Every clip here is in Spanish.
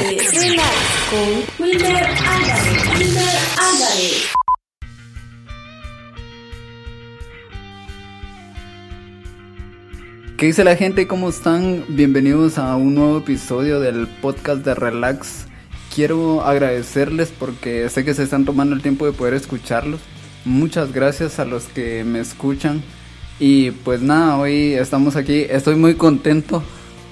¿Qué dice la gente? ¿Cómo están? Bienvenidos a un nuevo episodio del podcast de Relax. Quiero agradecerles porque sé que se están tomando el tiempo de poder escucharlos. Muchas gracias a los que me escuchan. Y pues nada, hoy estamos aquí. Estoy muy contento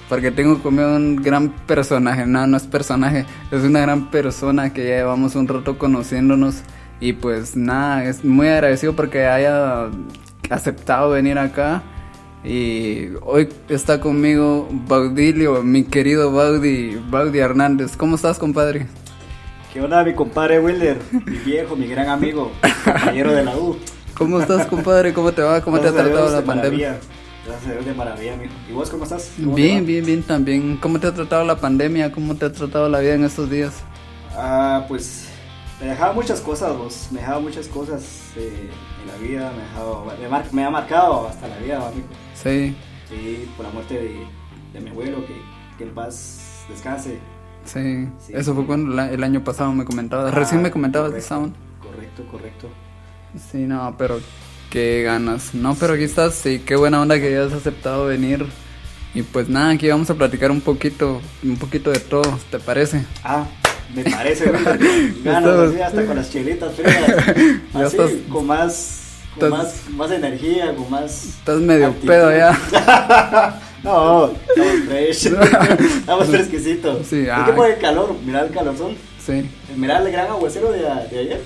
porque tengo conmigo un gran personaje. No, no es personaje, es una gran persona que ya llevamos un rato conociéndonos. Y pues nada, es muy agradecido porque haya aceptado venir acá. Y hoy está conmigo Baudilio, mi querido Baudi, Baudi Hernández. ¿Cómo estás, compadre? ¿Qué onda, mi compadre Wilder? Mi viejo, mi gran amigo, compañero de la U. ¿Cómo estás, compadre? ¿Cómo te va? ¿Cómo te ha tratado la de pandemia? maravilla. Gracias de maravilla, mijo. ¿Y vos cómo estás? ¿Cómo Bien, bien, bien también. ¿Cómo te ha tratado la pandemia? ¿Cómo te ha tratado la vida en estos días? Ah, pues me dejaba muchas cosas, vos. Me dejaba muchas cosas eh, en la vida. Me, dejaba, me, mar- me ha marcado hasta la vida, amigo. Sí, Sí, por la muerte de, de mi abuelo, que, que en paz descanse. sí. Sí. Eso fue cuando la- el año pasado me comentabas. Ah, Recién me comentabas de correcto, Sound. Correcto, correcto. Sí, no, pero qué ganas. No, pero aquí estás, sí, qué buena onda que hayas aceptado venir. Y pues nada, aquí vamos a platicar un poquito, un poquito de todo, ¿te parece? Ah, me parece, Ganas, así, hasta con las chelitas frías. Así, estás- con más. Con estás- más, más energía, con más. Estás medio actitud. pedo ya. no, estamos fresh. estamos fresquecitos. Sí, ¿Por ay. qué por el calor? Mirá el calorzón. Sí, Mirá el gran aguacero de, de ayer.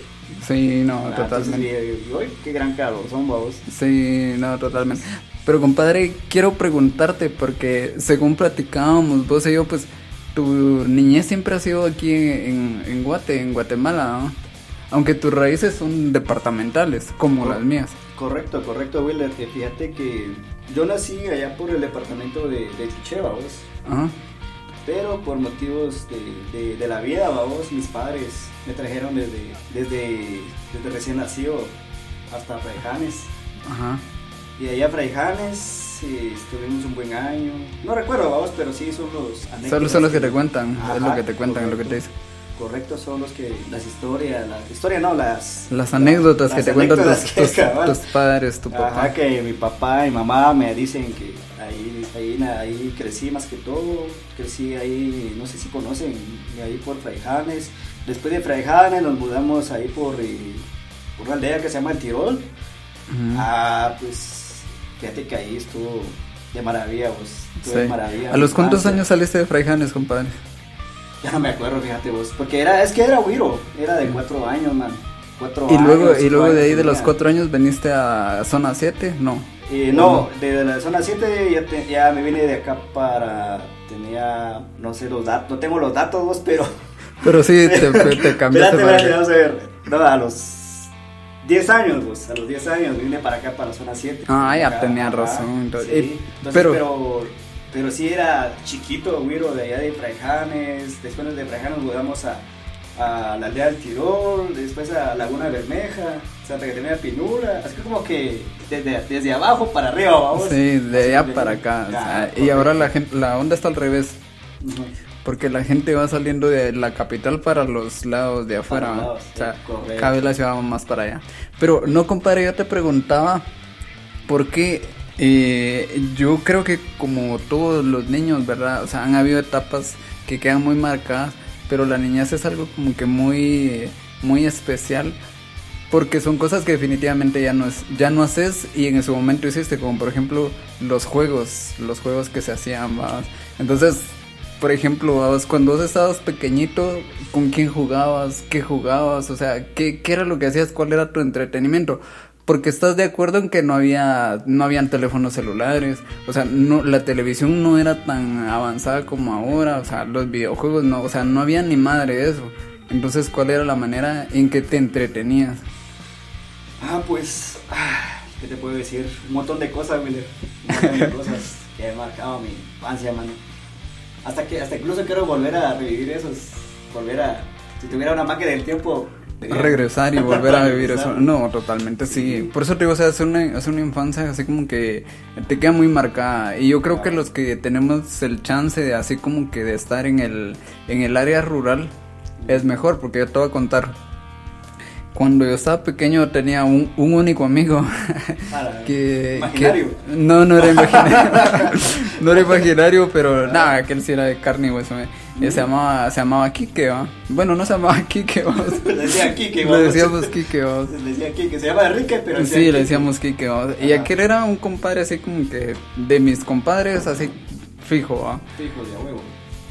Sí, no, Ah, entonces, totalmente. y hoy, qué gran calorzón, vamos. Sí, no, totalmente. Pero compadre, quiero preguntarte, porque según platicábamos vos y yo, pues tu niñez siempre ha sido aquí en, en Guate, en Guatemala, ¿no? Aunque tus raíces son departamentales, como las mías. Correcto, correcto, Wilder. Que Fíjate que yo nací allá por el departamento de, de vamos. Ajá. Pero por motivos de, de- de la vida, vamos, mis padres me trajeron desde, desde, desde recién nacido hasta Fraijanes. Ajá. Y de ahí a Fraijanes eh, estuvimos un buen año. No recuerdo, vamos, pero sí son los anécdotas. Solo son los que te cuentan, es lo que te cuentan, es lo que te dicen. Correcto, son los que las historias, las historias no, las... Las anécdotas que las te cuentan tus, tus- tus padres, tu papá. Ajá, que mi papá y mamá me dicen que ahí, ahí, ahí crecí más que todo, crecí ahí, no sé si conocen, ahí por Fraijanes. Después de Fraijanes nos mudamos ahí por, eh, por una aldea que se llama El Tirol. Ah, pues fíjate que ahí estuvo de maravilla, vos. Estuvo de maravilla. ¿A los cuántos años saliste de Fraijanes, compadre? Ya no me acuerdo, fíjate vos. Porque era, es que era Wiro, era de cuatro años, man. Cuatro Y luego, años, y luego de ahí de los cuatro años veniste a zona 7, no. Eh, no, de la zona 7 ya, te- ya me vine de acá para. Tenía. No sé los datos. No tengo los datos vos, pero. Pero sí, te, te cambiaste Espérate, vamos a ver. No, a los 10 años, vos. A los 10 años vine para acá, para la zona 7. Ah, ya tenía razón, entonces- sí. eh, Entonces, pero- pero, pero. sí era chiquito, güiro, de allá de Fraijanes. Después de Fraijanes mudamos a, a la aldea del Tirol. Después a Laguna Bermeja. Santa Catarina Pinura. Así que como que desde, desde abajo para arriba, vamos. Sí, de allá para acá. y ahora la gente, la onda está al revés. Porque la gente va saliendo de la capital para los lados de afuera. Lados, o sea, correcto. la ciudad va más para allá. Pero no, compadre, yo te preguntaba por qué. eh, yo creo que como todos los niños, ¿verdad? O sea, han habido etapas que quedan muy marcadas, pero la niñez es algo como que muy, muy especial. Porque son cosas que definitivamente ya no es, ya no haces y en su momento hiciste, como por ejemplo los juegos, los juegos que se hacían, ¿va? Entonces, por ejemplo, vos, cuando vos estabas pequeñito, ¿con quién jugabas? ¿Qué jugabas? O sea, ¿qué, qué era lo que hacías? ¿Cuál era tu entretenimiento? Porque estás de acuerdo en que no había, no habían teléfonos celulares, o sea, no, la televisión no era tan avanzada como ahora, o sea, los videojuegos no, o sea, no había ni madre de eso. Entonces, ¿cuál era la manera en que te entretenías? Ah, pues, ah, ¿qué te puedo decir? Un montón de cosas, Willer. Un montón de cosas que han marcado mi infancia, mano. Hasta que, hasta incluso quiero volver a revivir esos, volver a, si tuviera una máquina del tiempo, regresar y volver a vivir eso. No, totalmente sí. Por eso te digo, o sea, es una, es una infancia así como que te queda muy marcada. Y yo creo que los que tenemos el chance de así como que de estar en el, en el área rural es mejor, porque yo te voy a contar. Cuando yo estaba pequeño tenía un, un único amigo Ah, que, ¿Imaginario? que- no no era imaginario no era imaginario pero nada que él sí era de carne y hueso eh. Se llamaba se llamaba Kike ¿va? bueno no se llamaba Kike ¿va? Le decía Kike, le decíamos Kike ¿va? Le decía Kike, se llama Enrique, pero decía sí Kike. le decíamos Kike ¿va? y Ajá. aquel era un compadre así como que de mis compadres así fijo ¿va? Hijo de huevo.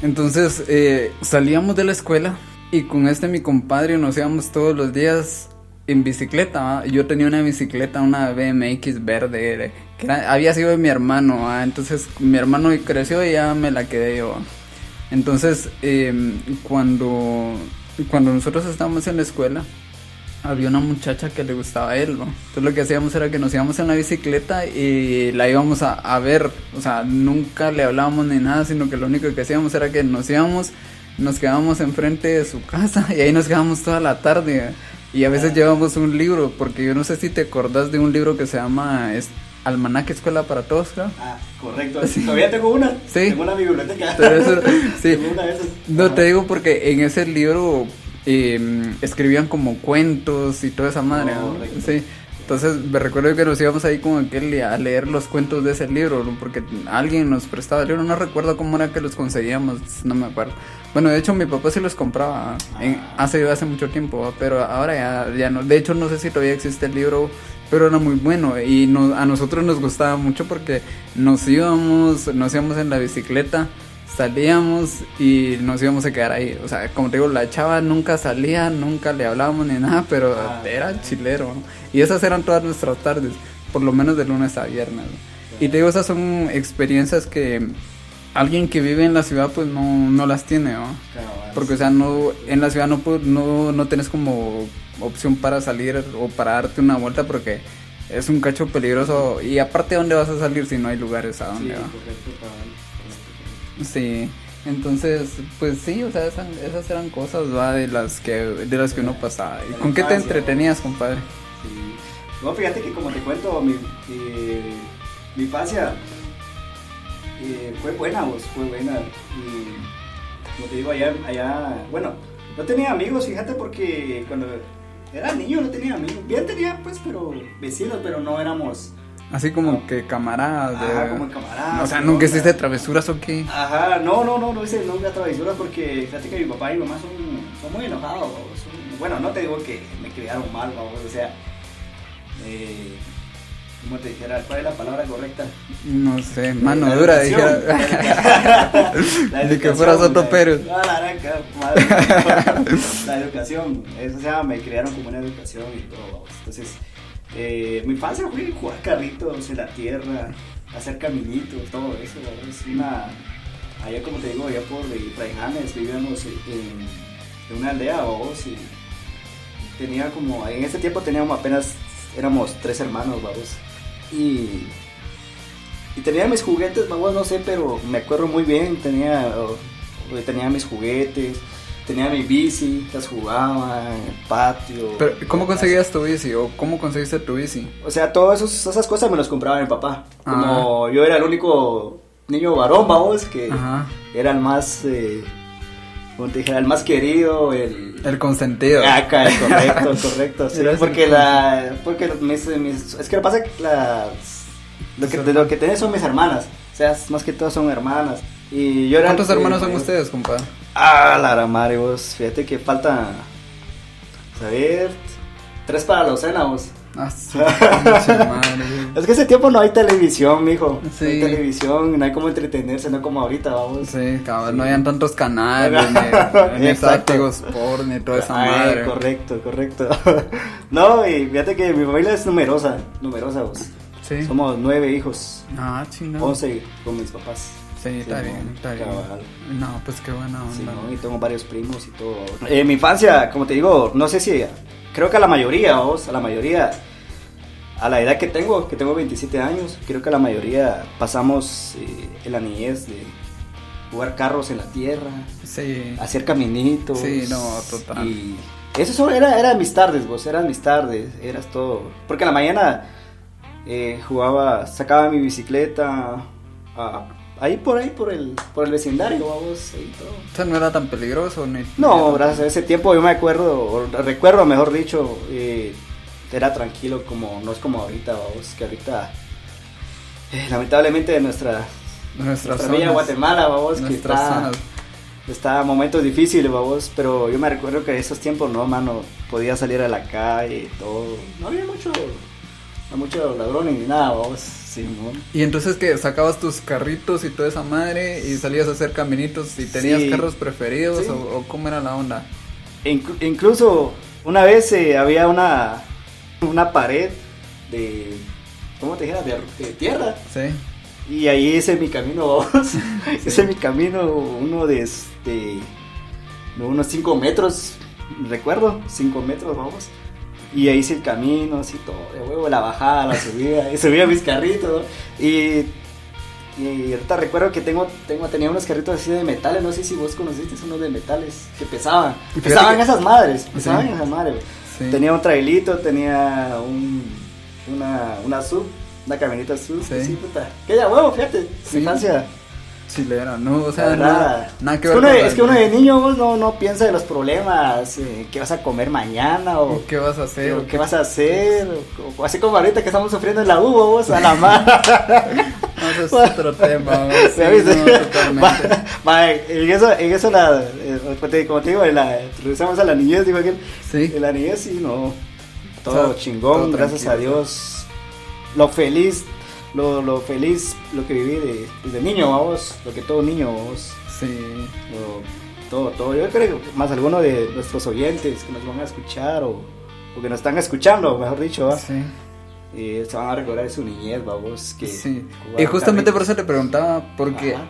Entonces eh, salíamos de la escuela y con este mi compadre nos íbamos todos los días en bicicleta. Yo tenía una bicicleta, una BMX verde, que era- había sido de mi hermano. ¿va? Entonces mi hermano creció y ya me la quedé yo. Entonces eh, cuando, cuando nosotros estábamos en la escuela, había una muchacha que le gustaba a él. Entonces lo que hacíamos era que nos íbamos en la bicicleta y la íbamos a, a ver, o sea, nunca le hablábamos ni nada, sino que lo único que hacíamos era que nos íbamos, nos quedábamos enfrente de su casa y ahí nos quedábamos toda la tarde. Y a veces llevábamos un libro, porque yo no sé si te acordás de un libro que se llama es, Almanaque Escuela para Todos, creo. Ah, correcto. Todavía tengo una. Sí. Tengo una biblioteca. Eso- sí. Tengo una de esas. No, Ajá. te digo porque en ese libro eh, escribían como cuentos y toda esa madre, ¿no? Correcto. Sí. Entonces me recuerdo que nos íbamos ahí como aquel a leer los cuentos de ese libro, porque alguien nos prestaba el libro, no recuerdo cómo era que los conseguíamos, no me acuerdo. Bueno, de hecho mi papá sí los compraba en- Ah. hace, hace mucho tiempo, pero ahora ya, ya no. De hecho no sé si todavía existe el libro, pero era muy bueno y no- a nosotros nos gustaba mucho porque nos íbamos, nos íbamos en la bicicleta salíamos y nos íbamos a quedar ahí. O sea, como te digo, la chava nunca salía, nunca le hablábamos ni nada, pero Ah. era chilero. ¿no? Y esas eran todas nuestras tardes, por lo menos de lunes a viernes. ¿no? Y te digo, esas son experiencias que alguien que vive en la ciudad pues no, no las tiene, ¿no? Porque, o sea, no, en la ciudad no, no, no tienes como opción para salir o para darte una vuelta porque es un cacho peligroso. Y aparte, ¿dónde vas a salir si no hay lugares a Sí, dónde va? correcto. Sí, entonces, pues sí, o sea, esas, esas eran cosas, va, de las que, de las que uno pasaba. ¿Y con qué te entretenías, compadre? Sí. No, fíjate que como te cuento, mi, eh, mi infancia eh, fue buena, vos, fue buena. Y como te digo, allá, allá, bueno, no tenía amigos, fíjate, porque cuando era niño no tenía amigos. Bien tenía, pues, pero vecinos, pero no éramos, Así como que camaradas. de- ajá, como camaradas. o sea, ¿qué ¿nunca hiciste travesuras o qué? Ajá, no, no, no, no hice nunca travesuras porque fíjate que mi papá y mi mamá son, son muy enojados. son- bueno, no te digo que me criaron mal, babos, o sea, eh, ¿cómo te dijera? ¿Cuál es la palabra correcta? No sé, mano La dura, dijera. La Ni que educación, fueras Pérez. Ah, la educación, eso, o sea, me criaron como una educación y todo, babos. Entonces, eh, mi infancia fue jugar carritos en la tierra, hacer caminitos, todo eso. Una, allá como te digo, allá por Fraijanes vivíamos en, una aldea, babos, y tenía como, en ese tiempo teníamos apenas, éramos tres hermanos, babos, y, y tenía mis juguetes, babos, no sé, pero me acuerdo muy bien, tenía, tenía mis juguetes, tenía mi bici, las jugaba en el patio. Pero, ¿cómo conseguías tu bici o cómo conseguiste tu bici? o sea, todas esas cosas me las compraba mi papá. Ah. Como yo era el único niño varón, vamos, que Ajá. era el más, eh, como te dijera, el más querido, el... El consentido. Acá, correcto, correcto. sí, Eras el porque la... Porque mis, mis- es que lo que pasa es que las... Lo que, de lo que tenés son mis hermanas. O sea, más que todo son hermanas. Y yo era el ¿Cuántos que- hermanos son ustedes, compadre? Ah, la madre, vos. Fíjate que falta... A ver... Tres para la docena, vos. Ah, madre. Es que ese tiempo no hay televisión, mijo. Sí. No hay televisión, no hay como entretenerse, no como ahorita, vamos. Sí, cabrón, no habían tantos canales, ni, Sport, ni toda esa Ay, madre. correcto, correcto. no, y fíjate que mi familia es numerosa, numerosa, vos. Sí. Somos nueve hijos, Ah, chingado. once con mis papás. Sí, está Sí, bien, está bien. cabal. No, pues qué buena onda. Sí, ¿no? Y tengo varios primos y todo. En mi infancia, como te digo, no sé si, creo que a la mayoría, vos, a la mayoría, a la edad que tengo, que tengo 27 años, creo que a la mayoría pasamos eh, en la niñez de jugar carros en la tierra, Sí. hacer caminitos. Sí, no, total. Y Eso son- era, eran mis tardes, vos, eran mis tardes, eras todo. Porque en la mañana eh, jugaba, sacaba mi bicicleta, ah, ahí por ahí, por el, por el vecindario, vamos, ahí todo. O sea, no era tan peligroso ni... No, gracias a ese tiempo yo me acuerdo, o recuerdo mejor dicho, eh, era tranquilo como, no es como ahorita, vamos, que ahorita, eh, lamentablemente nuestra, nuestra bella zonas, Guatemala, vamos, que está, zonas. está en momentos difíciles, vamos, pero yo me recuerdo que en esos tiempos, no, mano, podía salir a la calle, todo, no había mucho, no mucho ladrones ni nada, vamos, sí. Y entonces que sacabas tus carritos y toda esa madre y salías a hacer caminitos y tenías Sí. carros preferidos Sí. o, o cómo era la onda. Inclu- incluso una vez eh, había una, una pared de, ¿cómo te dijera? De, de tierra. Sí. Y ahí ese es mi camino, es mi camino, uno de, este, de unos 5 metros, recuerdo, 5 metros, vamos. Y ahí hice el camino, así todo, de huevo, la bajada, la subida, y subía mis carritos, ¿no? Y, y ahorita recuerdo que tengo, tengo, tenía unos carritos así de metales, no sé si vos conociste unos de metales, que pesaban, Y pesaban que- esas madres, pesaban Sí. esas madres. Sí. Tenía un trailito, tenía un, una, una sub, una camioneta sub, Sí. sí, puta. Que ya huevo, fíjate, infancia. Chilera, ¿no? O sea, nada, nada que es, ver que uno, con es que uno de niño vos no, no piensa de los problemas, eh, qué vas a comer mañana o, ¿O ¿Qué vas a hacer? o qué vas a hacer, o, o así como ahorita que estamos sufriendo en la U, vos, a la mar. No, eso es otro tema. ¿no? Sí, no, en eso, en eso la, eh, como te- como te digo, la, regresamos a la niñez, digo aquel, Sí. en la niñez sí, no, todo O sea, chingón, todo gracias a. Dios, lo feliz, lo, lo feliz, lo que viví de, desde niño, vamos, lo que todo niño, vamos, Sí. lo- todo, todo, yo creo que más alguno de nuestros oyentes que nos van a escuchar o, o que nos están escuchando, mejor dicho, ¿va? Sí. Eh, se van a recordar de su niñez, vamos, que Sí. Y justamente por eso te preguntaba, porque Ajá.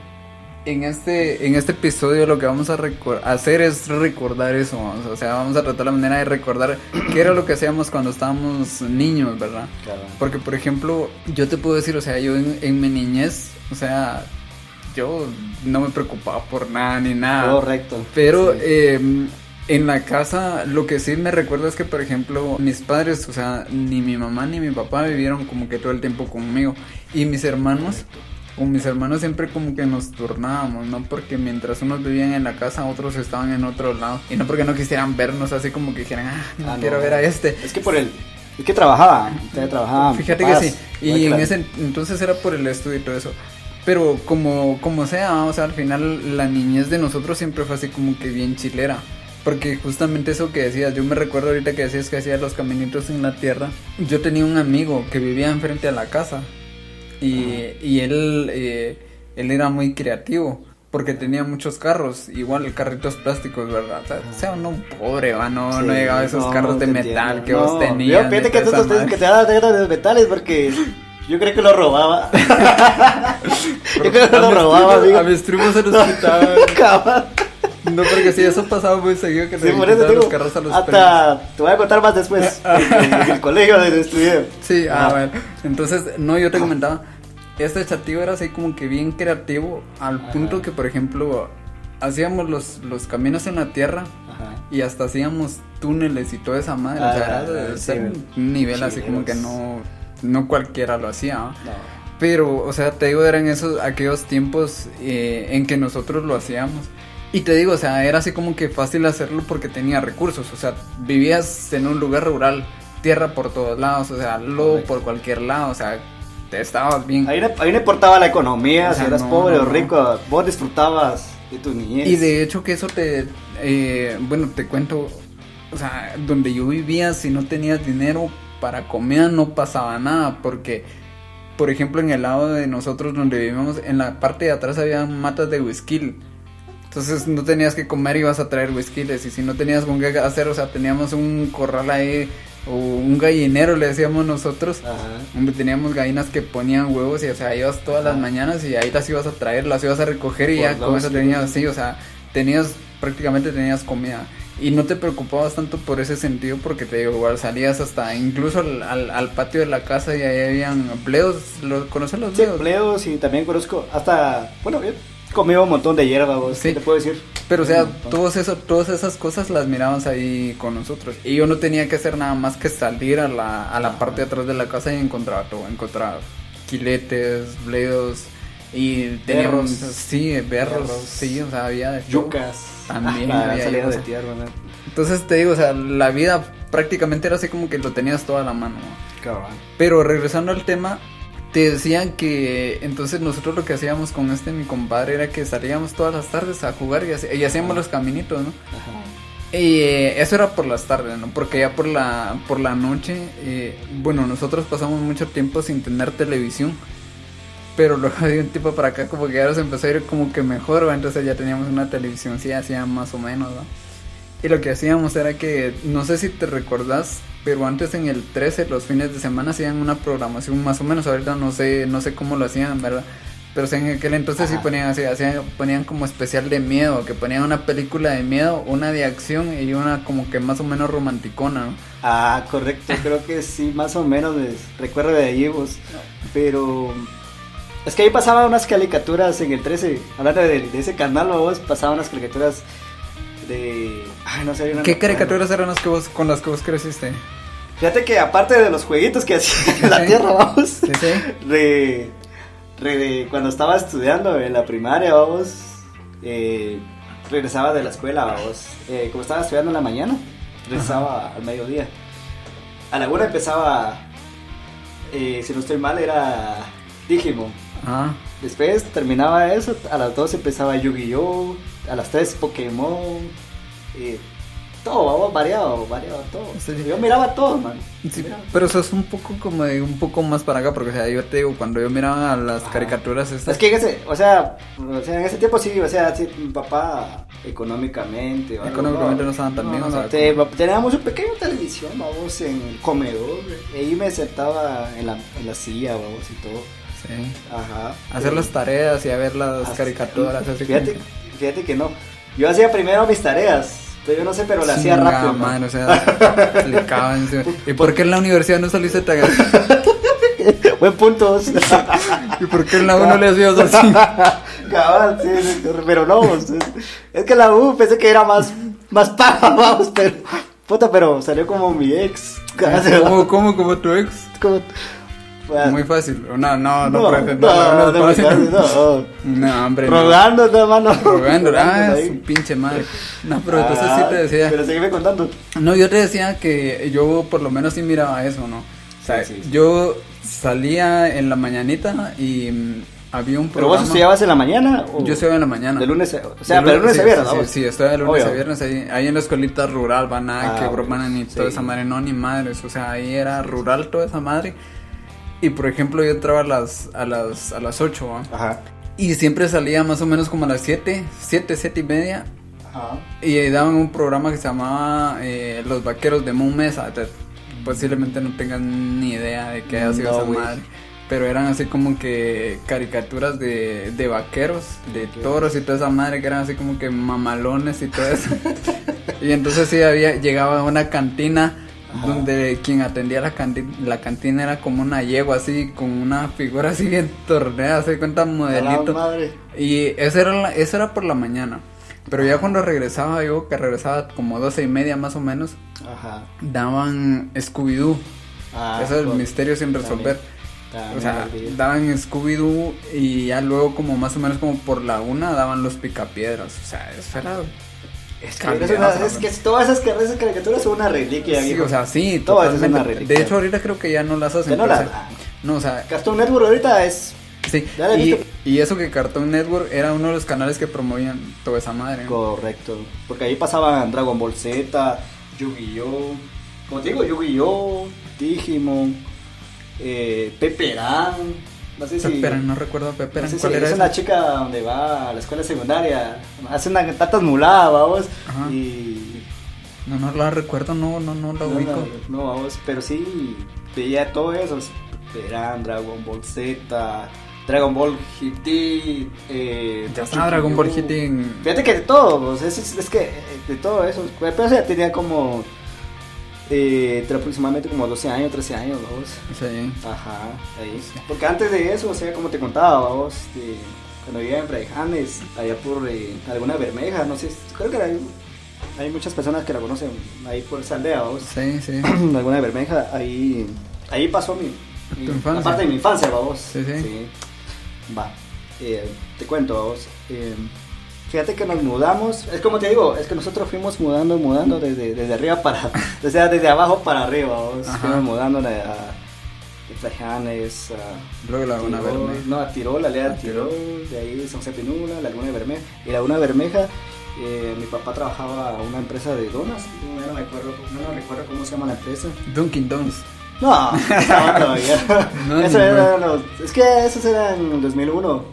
En este, en este episodio lo que vamos a hacer es recordar eso, vamos, o sea, vamos a tratar la manera de recordar qué era lo que hacíamos cuando estábamos niños, ¿verdad? Claro. Porque, por ejemplo, yo te puedo decir, o sea, yo en, en mi niñez, o sea, yo no me preocupaba por nada ni nada. Correcto. Pero Sí. eh, en la casa lo que sí me recuerdo es que, por ejemplo, mis padres, o sea, ni mi mamá ni mi papá vivieron como que todo el tiempo conmigo. Y mis hermanos, con mis hermanos siempre como que nos turnábamos, ¿no? Porque mientras unos vivían en la casa, otros estaban en otro lado. Y no porque no quisieran vernos así como que dijeran, ah, no Ah, no. quiero ver a este. Es que por el. Es que trabajaba. Ustedes trabajaban. Fíjate que sí. Y en ese entonces era por el estudio y todo eso. Pero como, como sea, o sea, al final la niñez de nosotros siempre fue así como que bien chilera. Porque justamente eso que decías, yo me recuerdo ahorita que decías que hacía los caminitos en la tierra. Yo tenía un amigo que vivía enfrente a la casa. Y, y él, eh, él era muy creativo. Porque tenía muchos carros, igual carritos plásticos, ¿verdad? O sea, sea uno pobre, va, no, Sí, no llegaba a esos no, carros de metal entiendo. que No, vos tenías. Yo, fíjate que tú te que te das de de metales porque yo creo que lo robaba. yo creo que A lo mis robaba, amigo. A mis primos se los quitaban. No, porque si eso pasaba muy seguido que Sí, por eso digo, los carros a los hasta te voy a contar más después. en el colegio donde estudié. Sí, ah, Ajá. bueno. Entonces, no, yo te comentaba, este chatillo era así como que bien creativo, al Ajá. punto que, por ejemplo, hacíamos los, los caminos en la tierra Ajá. y hasta hacíamos túneles y toda esa madre. o sea, Ah, era de sí, un nivel así como que chileros. no, no cualquiera lo hacía. ¿no? No. Pero, o sea, te digo, eran esos, aquellos tiempos eh, en que nosotros lo hacíamos. Y te digo, o sea, era así como que fácil hacerlo porque tenía recursos. O sea, vivías en un lugar rural, tierra por todos lados, o sea, lodo Correcto. por cualquier lado, o sea, te estabas bien. Ahí no, ahí no importaba la economía, O si eras no, pobre no, o rico, vos disfrutabas de tu niñez. Y de hecho que eso te, eh, bueno, te cuento, o sea, donde yo vivía, si no tenías dinero para comida no pasaba nada, porque, por ejemplo, en el lado de nosotros donde vivíamos, en la parte de atrás había matas de whisky. Entonces no tenías que comer y vas a traer whisky. Y si no tenías con qué hacer, o sea, teníamos un corral ahí, o un gallinero, le decíamos nosotros. Ajá. Teníamos gallinas que ponían huevos y, o sea, ibas todas las mañanas y ahí las ibas a traer, las ibas a recoger y Por ya con eso tenías, sí, o sea, tenías, prácticamente tenías comida. Y no te preocupabas tanto por ese sentido porque te digo, igual salías hasta incluso al, al, al patio de la casa y ahí habían pleos, ¿lo, ¿conoces los Sí, pleos? empleos y también conozco hasta, bueno, comía un montón de hierba, vos. Sí. ¿Qué te puedo decir? Pero o sea, todos eso, todas esas cosas las mirábamos ahí con nosotros. Y yo no tenía que hacer nada más que salir a la, a la parte de atrás de la casa y encontraba todo. Encontraba quiletes, bledos y teníamos, sí, berros, Berros. sí, o sea, había de. Yucas. También Ah, había salida de tierra, ¿no? Entonces te digo, o sea, la vida prácticamente era así como que lo tenías toda a la mano. ¿no? Cabal. Pero regresando al tema, te decían que entonces nosotros lo que hacíamos con este mi compadre era que salíamos todas las tardes a jugar y, hacíamos los caminitos, ¿no? Ajá. Y eh, eso era por las tardes, ¿no? Porque ya por la, por la noche, eh, bueno, nosotros pasamos mucho tiempo sin tener televisión. Pero luego de un tipo para acá como que ya nos empezó a ir como que mejor, ¿va? entonces ya teníamos una televisión, sí, hacía más o menos, ¿no? Y lo que hacíamos era que, no sé si te recordás, pero antes en el 13 los fines de semana hacían una programación más o menos, ahorita no sé, no sé cómo lo hacían, ¿verdad? Pero o sea, en aquel entonces sí ponían así, hacían, ponían como especial de miedo, que ponían una película de miedo, una de acción y una como que más o menos romanticona, ¿no? Ah, correcto, creo que sí, más o menos me recuerdo de ahí vos. Pero es que ahí pasaban unas caricaturas en el 13, hablando de, de ese canal, vos, pasaban unas caricaturas de... Ay, no sé. no me ¿Qué caricaturas eran las que vos, con las que vos creciste? Fíjate que aparte de los jueguitos que hacía en la tierra, vamos, Sí, sí. cuando estaba estudiando en la primaria, vamos, eh, regresaba de la escuela, vamos, eh, como estaba estudiando en la mañana, regresaba al mediodía. A la una empezaba, eh, si no estoy mal, era Digimon. Ah, Después terminaba eso, a las 2 empezaba Yu-Gi-Oh! A las 3 Pokémon. Eh, todo, vamos, variado, variado, todo. Sí, sí. Yo miraba todo, man. Sí, Miraba. pero eso es un poco como un poco más para acá, porque o sea, yo te digo, cuando yo miraba las Ajá. caricaturas estas, Es que ese, o sea, o sea, en ese tiempo sí, o sea, sí, mi papá económicamente, Económicamente no estaban tan bien, o sea, te- teníamos un pequeño televisión, vamos, en el comedor, y ahí me sentaba en la, en la silla, vamos, y todo. sí, Ajá. hacer las tareas y a ver las Así- caricaturas, así Fíjate, como fíjate que no. Yo hacía primero mis tareas, yo no sé, pero las hacía rápido. man. o sea, explicaba encima. ¿Y por qué en la universidad no saliste tan Buen punto. ¿Y por qué en la U no le hacías así? Cabal, sí, sí, pero no, es, es que la U pensé que era más, más paja, vamos, pero, puta, pero salió como mi ex. ¿Cómo, cómo, como tu ex? Como- pues, Muy fácil. No, no, no, no, profe, no, no, no, no, es fácil. no, No, hombre. no. Rogando, no, mano. Rogando, ah, ahí. su pinche madre. No, pero entonces sí Ah, te decía. Pero sígueme contando. No, yo te decía que yo por lo menos sí miraba eso, ¿no? O sea, Sí, sí, sí. yo salía en la mañanita y mm, había un ¿Pero programa. vos estudiabas en la mañana? O Yo estudiaba en la mañana. De lunes, a- o sea, De pero lunes sí, a viernes, sí, vamos. Sí, sí, estoy de lunes Obvio. a viernes ahí, ahí en la escuelita rural, van nada Ah, que bueno, broman ni sí. toda esa madre, no, ni madres, o sea, ahí era rural toda esa madre. Y por ejemplo, yo entraba a las, a las, a las 8, ¿va? Ajá. Y siempre salía más o menos como a las 7, 7, 7 y media. Ajá. Y ahí daban un programa que se llamaba eh, Los Vaqueros de Moon Mesa. Te- Posiblemente no tengan ni idea de qué ha sido No, esa madre. Pero eran así como que caricaturas de, de vaqueros, de toros y toda esa madre que eran así como que mamalones y todo eso. y entonces sí había, llegaba a una cantina Ajá. donde quien atendía la cantina, la cantina era como una yegua así, con una figura así bien torneada, se cuenta modelito. madre. Y eso era, la- eso era por la mañana. Pero ya cuando regresaba yo, que regresaba como doce y media más o menos, Ajá. daban Scooby-Doo. Ah, eso es el con- misterio sin resolver. también O sea, daban Scooby-Doo y ya luego como más o menos como por la una daban los picapiedras. O sea, eso era... Es que, Cambiazo, es una- es ¿no? que todas esas, esas caricaturas son una reliquia, Sí, o sea, sí, Todo eso es una reliquia. De hecho, ahorita creo que ya no las hacen. No las- No, o sea, Cartoon Network ahorita es sí. Y, y eso que Cartoon Network era uno de los canales que promovían toda esa madre. correcto. Porque ahí pasaban Dragon Ball Z, Yu-Gi-Oh! Como te digo, Yu-Gi-Oh! Digimon, eh, Peperán. No sé si. No recuerdo a Peperan. no sé si- ¿Cuál era es una chica donde va a la escuela secundaria, hace una tatas mulada, vamos. Ajá. Y. No, no la recuerdo, no, no, no la No, ubico. no, no, vamos, pero sí veía todo eso. Peperán, Dragon Ball Z, Dragon Ball GT. Eh, Ya Dragon Ball! GT. Fíjate que de todo, o sea, es, es- que eh, de todo eso, pero ya tenía como eh, entre aproximadamente como 12 años, 13 años, vamos. Sí. Ajá, ahí. Porque antes de eso, o sea, como te contaba, vamos, de- cuando vivía en Fraijanes, allá por eh, alguna bermeja, no sé, creo que hay, hay muchas personas que la conocen ahí por esa aldea, vamos. Sí, sí. alguna bermeja, ahí, ahí pasó mi, mi- Tu infancia. la parte de mi infancia, vamos. Sí, sí. Va, eh, te cuento, vamos. Fíjate que nos mudamos, es como te digo, es que nosotros fuimos mudando, mudando desde, desde arriba para, o sea, desde abajo para arriba. Fuimos mudando a, de Fraijanes, a Luego Laguna Bermeja. No, a Tirol, la aldea A de Tirol, de ahí San José Pinula, Laguna Bermeja. Y Laguna Bermeja, eh, mi papá trabajaba en una empresa de donas, no, no me acuerdo, no me recuerdo cómo se llama la empresa. Dunkin' Donuts. No, todavía. No, Eso los- es que esos eran en el 2001.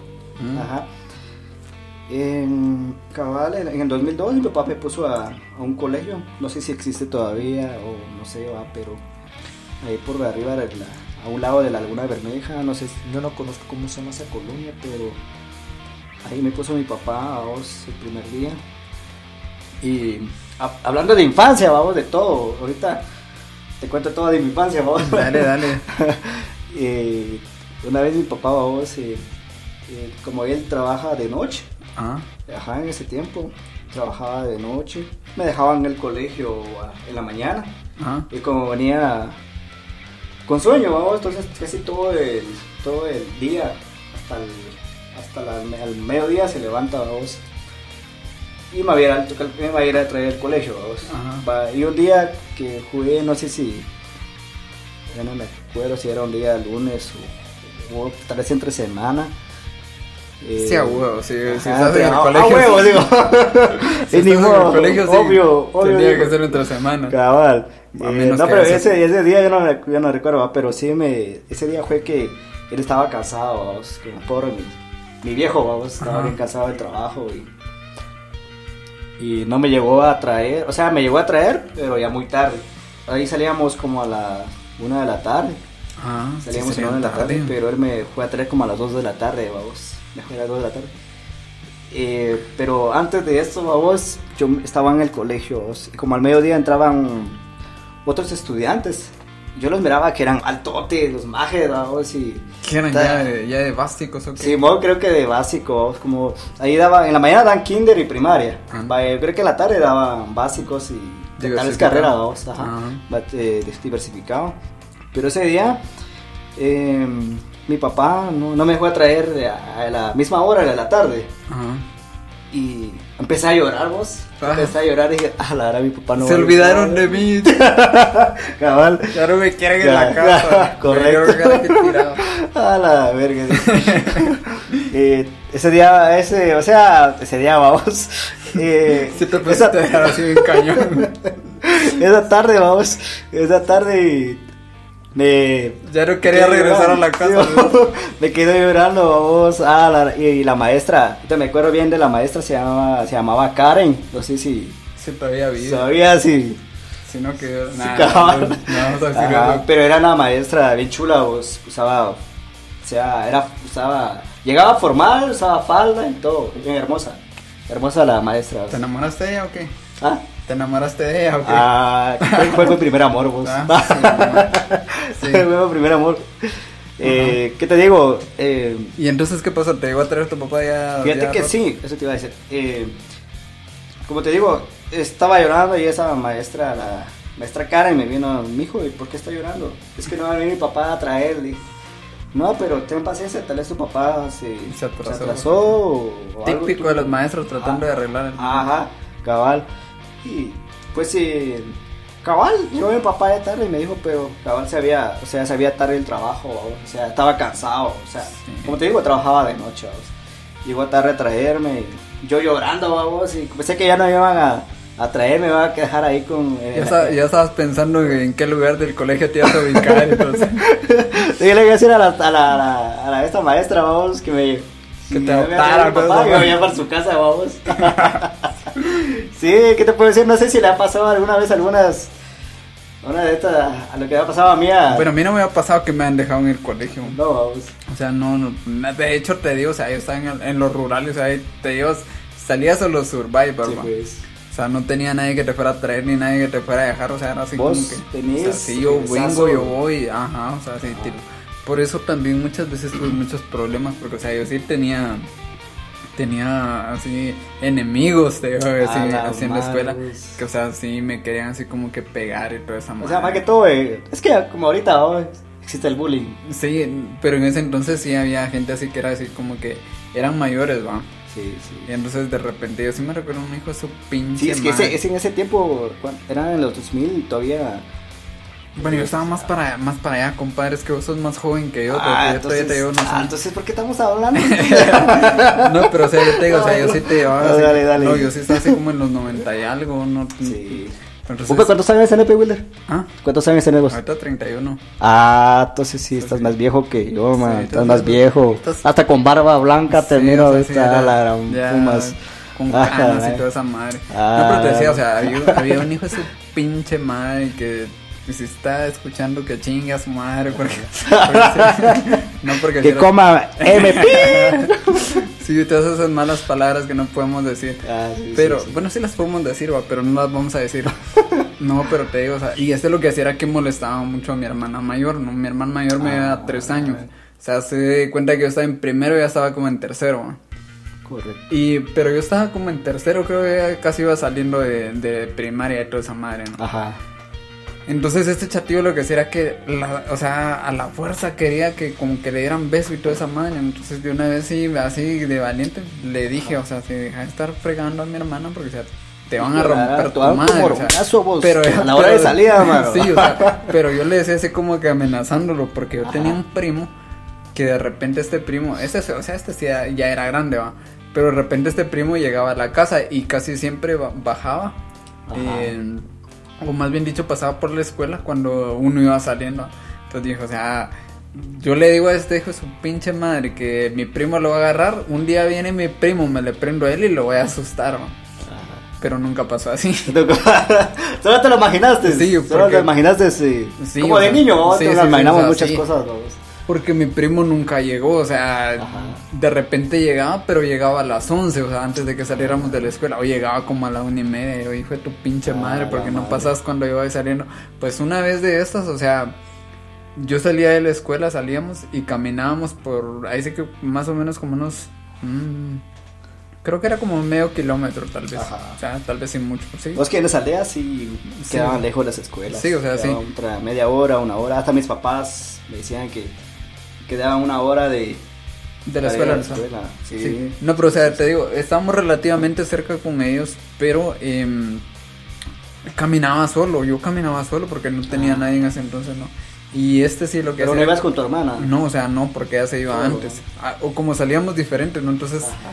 Mm. Ajá. En cabal, en, el 2002 mi papá me puso a, a un colegio, no sé si existe todavía o no sé, va, pero ahí por arriba, la- a un lado de la Laguna Bermeja, no sé, yo no conozco cómo se llama esa colonia, pero ahí me puso mi papá a vos el primer día. Y a- hablando de infancia, vamos, de todo, ahorita te cuento todo de mi infancia, vamos. Dale, dale. Eh, una vez mi papá, vamos, eh, eh, como él trabaja de noche, Ajá, en ese tiempo trabajaba de noche. Me dejaban en el colegio ah, en la mañana. Y como venía con sueño, vamos, entonces casi todo el, todo el día, hasta el, hasta la- el mediodía se levanta, vamos. Y me había al- me a ir a traer el colegio, Y un día que jugué, no sé si, ya no me acuerdo si era un día lunes o, o tal vez entre semana. Eh, Sí, a huevo, sí, si Ajá, estás en el a- a colegio. huevo, sí. digo. Si estás en modo, el colegio, sí, obvio, obvio. Tendría digo. que ser entre semana. Cabal. A Eh, no, pero ese- ese, día yo no, yo no recuerdo, ¿va? pero sí me. Ese día fue que él estaba cansado, vamos, pobre mi, mi viejo, vamos, estaba Ajá. bien cansado del trabajo y. Y no me llegó a traer, o sea, me llegó a traer, pero ya muy tarde. Ahí salíamos como a la una de la tarde. Ah, sí, Salíamos a sería la una de la tarde, tarde. pero él me fue a traer como a las 2 de la tarde, vamos. A las 2 de la tarde. Eh, pero antes de esto, vamos, yo estaba en el colegio, y como al mediodía entraban otros estudiantes. Yo los miraba que eran altotes, los majes, vamos, y... ¿Qué eran ya de, ya de básicos o qué? Sí, mo, creo que de básico, vamos, como ahí daba, en la mañana dan kinder y primaria. Ah. Va, yo creo que en la tarde daban básicos y tal vez Diversificado. carrera, vamos, ajá, Ah. va, eh, diversificado. Pero ese día, eh, mi papá no, no me dejó a traer a, a la misma hora de la tarde. Ajá. Y empecé a llorar, vos. Ah. Empecé a llorar y dije, ah, la verdad, mi papá no Se a olvidaron estar". de mí. Cabal. Ya no me quieren en Ya, la casa. correcto. A la verga. Eh, ese día, ese, o sea, ese día vamos. Eh, Si te esa, a dejar así en cañón. esa tarde, vamos. Esa tarde me. Ya no quería regresar a la casa. me quedé llorando, vamos. Ah, la- y, y la maestra, ahorita me acuerdo bien de la maestra, se llamaba, se llamaba Karen. No sé si Sí, todavía vida. sabía si. Si no quedó si nada. No, no Ajá, eso. pero era una maestra bien chula, vos. Usaba. O sea, era. Usaba. Llegaba formal, usaba falda y todo. Bien hermosa. Hermosa la maestra. ¿Te enamoraste de ella o qué? Ah, ¿Te enamoraste de ella o qué? ah, fue, mi primer amor, vos. Ah, sí, sí. fue mi primer amor. Eh, ¿Qué te digo? Eh, ¿Y entonces qué pasó? ¿Te llegó a traer tu papá ya? Fíjate ya que roto? sí, eso te iba a decir. Eh, como te digo, estaba llorando y esa maestra, la maestra Karen me vino, mi hijo, ¿y por qué está llorando? Es que no va a venir mi papá a traerle. No, pero ten paciencia, tal vez tu papá se, Se atrasó. o, o algo, Típico de los maestros tratando Ah, de arreglar el... Ajá, cabal. Y pues sí, cabal, llegó mi papá de tarde y me dijo, pero cabal se había, o sea, se había tarde el trabajo, o sea, estaba cansado, o sea, Sí. como te digo, trabajaba de noche. Llegó tarde a traerme, y yo llorando, vamos, y pensé que ya no iban a, a traerme, me a quedar ahí con... eh, Ya, ya estabas pensando en qué lugar del colegio te ibas a ubicar. entonces. Sí, yo le iba a decir a la, a la, a la, a la- esta maestra, vamos, que me... Que te a adoptara, papá, pues, que me mamá. vaya para su casa, vamos. sí, ¿qué te puedo decir? No sé si le ha pasado alguna vez algunas... Una de estas, a lo que me ha pasado a mí a... Bueno, a mí no me ha pasado que me han dejado en el colegio. no, vamos. O sea, no, no, de hecho te digo, o sea, yo estaba en, el- en los rurales, o sea, te digo, salías solo survivor, Sí, pues. O sea, no tenía nadie que te fuera a traer ni nadie que te fuera a dejar, o sea, era así Vos como que... tenés o sea, si yo vengo, yo voy, ajá, o sea, sí, tipo, Por eso también muchas veces tuve muchos problemas, porque, o sea, yo sí tenía tenía así enemigos, te digo, así, así en la escuela. Que, o sea, sí me querían así como que pegar y toda esa O madre. sea, más que todo, eh, es que como ahorita ¿no? existe el bullying. Sí, pero en ese entonces sí había gente así que era así como que eran mayores, va. Sí, sí. Y entonces de repente yo sí me recuerdo un hijo de su pinche Sí, es que ese, ese en ese tiempo, ¿cuán- eran en los 2000 todavía. Bueno, yo estaba más para, más para allá, compadre, es que vos sos más joven que yo, porque Ah, yo todavía te no sé. ah, entonces, ¿por qué estamos hablando? No, pero o sea, yo te digo, o sea, yo sí te llevaba No, así- dale, dale. No, yo sí estaba así como en los 90 y algo, no. sí. Entonces, Upe, ¿Cuántos años tenés. Wilder? Ah, ¿Cuántos años tenés vos? ahorita 31. Ah, entonces sí, estás sí. más viejo que yo, man. Sí, estás más viejo. estás- Hasta con barba blanca te Sí, miro o sea, sí, ahorita era la gran ya fumas. Con Ajá, canas y toda esa madre. Ah. No, pero te decía, o sea, había, había un hijo de su pinche madre que que si está escuchando que chinga a su madre, porque. porque no, porque. Que coma MP. Sí, todas esas malas palabras que no podemos decir. Ah, sí, Pero, sí. bueno, sí las podemos decir, va, pero no las vamos a decir. No, pero te digo, o sea, y esto lo que hacía era que molestaba mucho a mi hermana mayor, ¿no? Mi hermana mayor me Ah. da tres años. O sea, se dio cuenta que yo estaba en primero y ya estaba como en tercero, ¿va? Correcto. Y, pero yo estaba como en tercero, creo que ya casi iba saliendo de, de primaria y toda esa madre, ¿no? Ajá. Entonces este chatillo lo que hacía era que, la- o sea, a la fuerza quería que como que le dieran beso y toda esa madre. Entonces de una vez sí, así de valiente, le dije, o sea, si deja de estar fregando a mi hermana porque o sea, te van a romper tu madre. o sea, vos, pero a la hora de salida, mano. Sí, o sea, pero yo le decía así como que amenazándolo porque yo tenía un primo que de repente este primo, este, o sea, este sí ya, ya era grande, va. Pero de repente este primo llegaba a la casa y casi siempre ba- bajaba. Ajá. eh, o más bien dicho, pasaba por la escuela cuando uno iba saliendo. Entonces dijo, o sea, yo le digo a este hijo su pinche madre que mi primo lo va a agarrar. Un día viene mi primo, me le prendo a él y lo voy a asustar. Pero nunca pasó así. Solo te lo imaginaste. Sí, Solo porque- te lo imaginaste, sí. Sí, Como de sea, niño, ¿no? sí, te sí, lo imaginamos muchas cosas, vamos. Porque mi primo nunca llegó, o sea, Ajá. de repente llegaba, pero llegaba a las 11, o sea, antes de que saliéramos de la escuela, o llegaba como a la una y media, y yo, hijo de tu pinche Ah, madre, porque no madre. pasas cuando iba saliendo. Pues una vez de estas, o sea, yo salía de la escuela, salíamos y caminábamos por, ahí sí que más o menos como unos, mm, creo que era como medio kilómetro tal vez, Ajá. o sea, tal vez sin mucho, sí. Vos que en las aldeas sí Sí. quedaban lejos las escuelas. Sí, o sea, sí. otra media hora, una hora. Hasta mis papás me decían que quedaban una hora de, de la escuela, sea. escuela. Sí. Sí. No, pero o sea, te digo, estábamos relativamente cerca con ellos, pero em, caminaba solo, yo caminaba solo porque no tenía Ah. nadie en ese entonces, ¿no? Y este sí lo que Pero no ibas con tu hermana. No, o sea, no, porque ella se iba antes. Ah, O como salíamos diferentes, ¿no? Entonces Ajá.